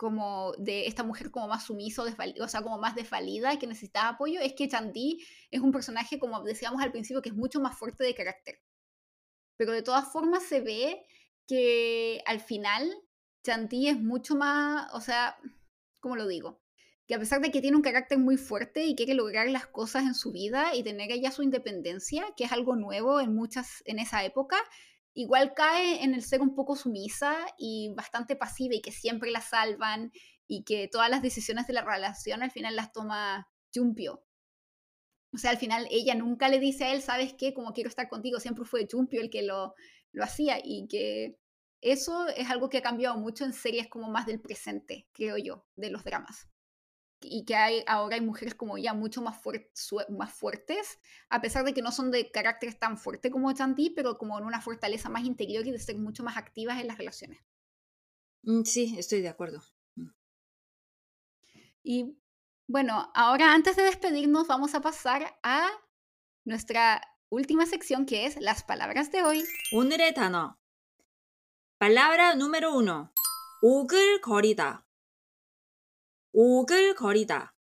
como de esta mujer como más sumisa, o sea, como más desvalida y que necesitaba apoyo, es que Chanti es un personaje, como decíamos al principio, que es mucho más fuerte de carácter. Pero de todas formas se ve que al final Chanti es mucho más, o sea, ¿cómo lo digo? Que a pesar de que tiene un carácter muy fuerte y quiere lograr las cosas en su vida y tener ella su independencia, que es algo nuevo en muchas en esa época, igual cae en el ser un poco sumisa y bastante pasiva y que siempre la salvan y que todas las decisiones de la relación al final las toma Jumpio. O sea, al final ella nunca le dice a él, ¿sabes qué? Como quiero estar contigo, siempre fue Jumpio el que lo, lo hacía y que eso es algo que ha cambiado mucho en series como más del presente, creo yo, de los dramas y que hay, ahora hay mujeres como ya mucho más, más fuertes, a pesar de que no son de carácter tan fuerte como Chanti, pero como en una fortaleza más interior y de ser mucho más activas en las relaciones. Mm, sí, estoy de acuerdo. Mm. Y bueno, ahora antes de despedirnos vamos a pasar a nuestra última sección que es las palabras de hoy. 오늘의 단어. Palabra número uno. 오글거리다. 오글거리다.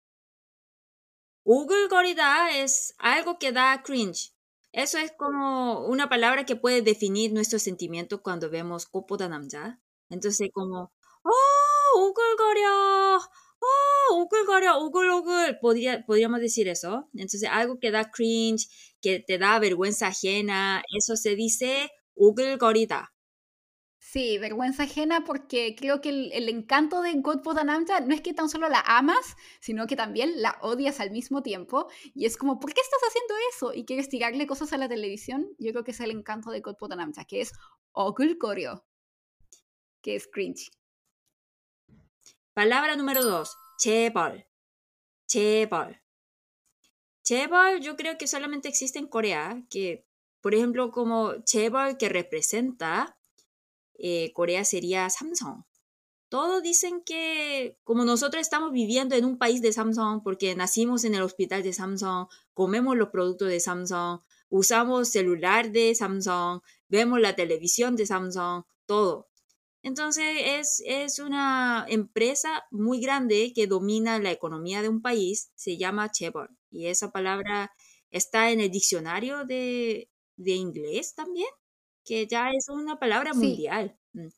오글거리다 es algo que da cringe. Eso es como una palabra que puede definir nuestros sentimientos cuando vemos 꽃보다 남자. Entonces como, ¡oh, 오글거려! ¡oh, 오글거려! 오글오글! Podría, podríamos decir eso. Entonces algo que da cringe, que te da vergüenza ajena, eso se dice 오글거리다. Sí, vergüenza ajena porque creo que el, encanto de God Namja no es que tan solo la amas, sino que también la odias al mismo tiempo. Y es como, ¿por qué estás haciendo eso? Y quieres tirarle cosas a la televisión. Yo creo que es el encanto de God Namja, que es Ogul Koryo, que es cringe. Palabra número dos, Chebol. Chebol. Chebol yo creo que solamente existe en Corea, que por ejemplo como Chebol que representa eh, Corea sería Samsung. Todos dicen que como nosotros estamos viviendo en un país de Samsung porque nacimos en el hospital de Samsung, comemos los productos de Samsung, usamos celular de Samsung, vemos la televisión de Samsung, todo. Entonces es, es una empresa muy grande que domina la economía de un país, se llama Chebor. Y esa palabra está en el diccionario de, de inglés también que ya es una palabra mundial. Mm,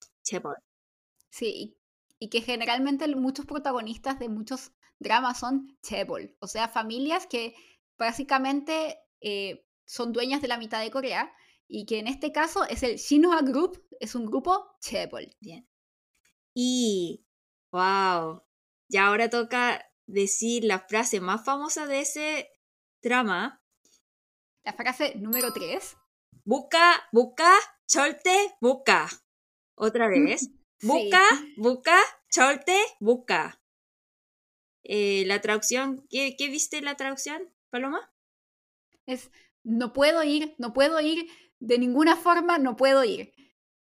sí, y que generalmente muchos protagonistas de muchos dramas son chebol, o sea, familias que básicamente eh, son dueñas de la mitad de Corea y que en este caso es el Shinhwa Group, es un grupo chebol. Bien. Y, wow, ya ahora toca decir la frase más famosa de ese drama. La frase número 3. Busca, busca, cholte, busca. Otra vez. Busca, busca, cholte, busca. Eh, la traducción, ¿qué, ¿qué viste la traducción, Paloma? Es, no puedo ir, no puedo ir, de ninguna forma no puedo ir.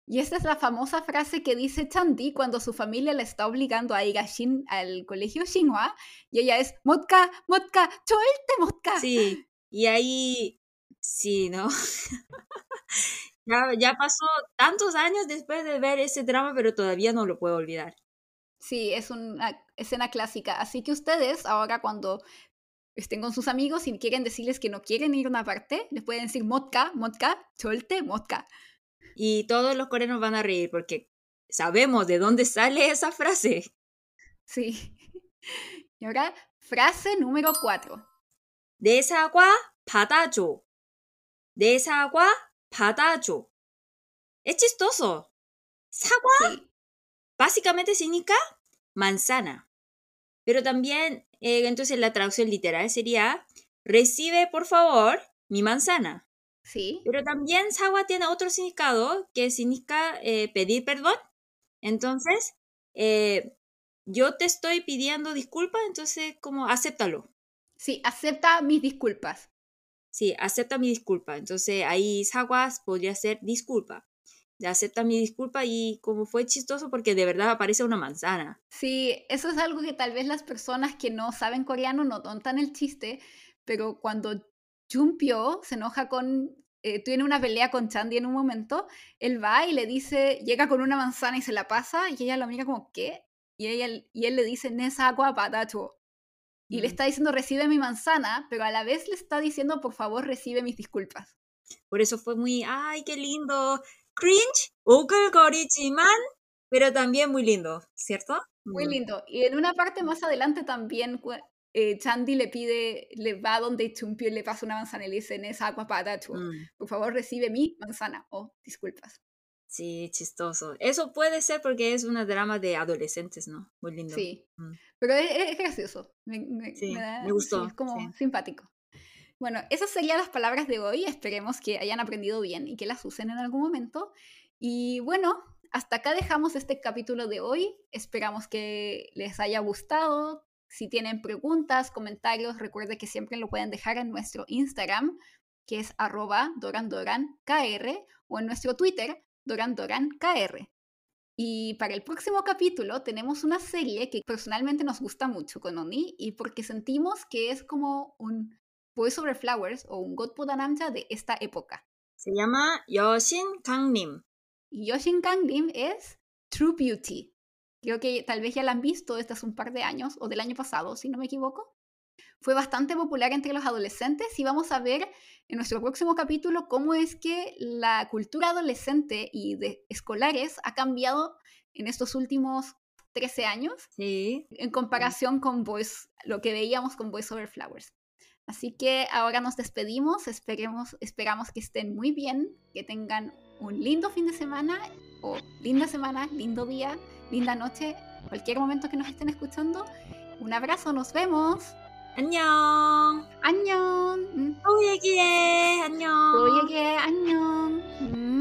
Y esta es la famosa frase que dice Chandi cuando su familia le está obligando a ir a Shin, al colegio Xinhua y ella es Motka, Motka, choelte Motka. Sí, y ahí sí, ¿no? ya, ya pasó tantos años después de ver ese drama, pero todavía no lo puedo olvidar. Sí, es una escena clásica. Así que ustedes, ahora cuando estén con sus amigos y quieren decirles que no quieren ir a una parte, les pueden decir Motka, Motka, cholte, Motka. Y todos los coreanos van a reír porque sabemos de dónde sale esa frase. Sí. Y ahora, frase número cuatro. 내사과 받아줘. 내사과 받아줘. Es chistoso. Sagua Sí. básicamente significa manzana. Pero también, eh, entonces la traducción literal sería, recibe por favor mi manzana. Sí. Pero también sagua tiene otro significado que significa eh, pedir perdón. Entonces, eh, yo te estoy pidiendo disculpas, entonces como acéptalo. Sí, acepta mis disculpas. Sí, acepta mi disculpa. Entonces ahí saguas podría ser disculpa. Acepta mi disculpa y como fue chistoso porque de verdad aparece una manzana. Sí, eso es algo que tal vez las personas que no saben coreano no notan el chiste, pero cuando Jumpyo se enoja con, eh, tiene una pelea con Chandy en un momento, él va y le dice, llega con una manzana y se la pasa y ella lo mira como, ¿qué? Y él le dice, Nesa agua patacho. Y le mm. está diciendo recibe mi manzana, pero a la vez le está diciendo por favor recibe mis disculpas. Por eso fue muy, ay, qué lindo, cringe, man pero también muy lindo, ¿cierto? Muy mm. lindo. Y en una parte más adelante también eh, le pide, le va donde Chumpio y le pasa una manzana y le dice, es agua para tu. Mm. Por favor, recibe mi manzana. Oh, disculpas. Sí, chistoso. Eso puede ser porque es una drama de adolescentes, ¿no? Muy lindo. Sí. Mm. Pero es, es gracioso. Me, me- Sí, me da- me gustó, sí, es como sí. simpático. Bueno, esas serían las palabras de hoy. Esperemos que hayan aprendido bien y que las usen en algún momento. Y bueno, hasta acá dejamos este capítulo de hoy. Esperamos que les haya gustado. Si tienen preguntas, comentarios, recuerde que siempre lo pueden dejar en nuestro Instagram, que es arroba dorandorankr, o en nuestro Twitter, dorandorankr. Y para el próximo capítulo tenemos una serie que personalmente nos gusta mucho con Oni y porque sentimos que es como un Boys Over Flowers o un Godboda Namja de esta época. Se llama Yoshin Kangnim. Yoshin Kangnim es True Beauty. Creo que tal vez ya la han visto desde hace un par de años o del año pasado, si no me equivoco. Fue bastante popular entre los adolescentes y vamos a ver en nuestro próximo capítulo cómo es que la cultura adolescente y de escolares ha cambiado en estos últimos 13 años Sí. en comparación con Voice, lo que veíamos con Voice Over Flowers. Así que ahora nos despedimos, esperemos, esperamos que estén muy bien, que tengan un lindo fin de semana o linda semana, lindo día, linda noche, cualquier momento que nos estén escuchando. Un abrazo, nos vemos. 안녕. 안녕. 응. 또 얘기해. 안녕. 또 얘기해. 안녕. 음.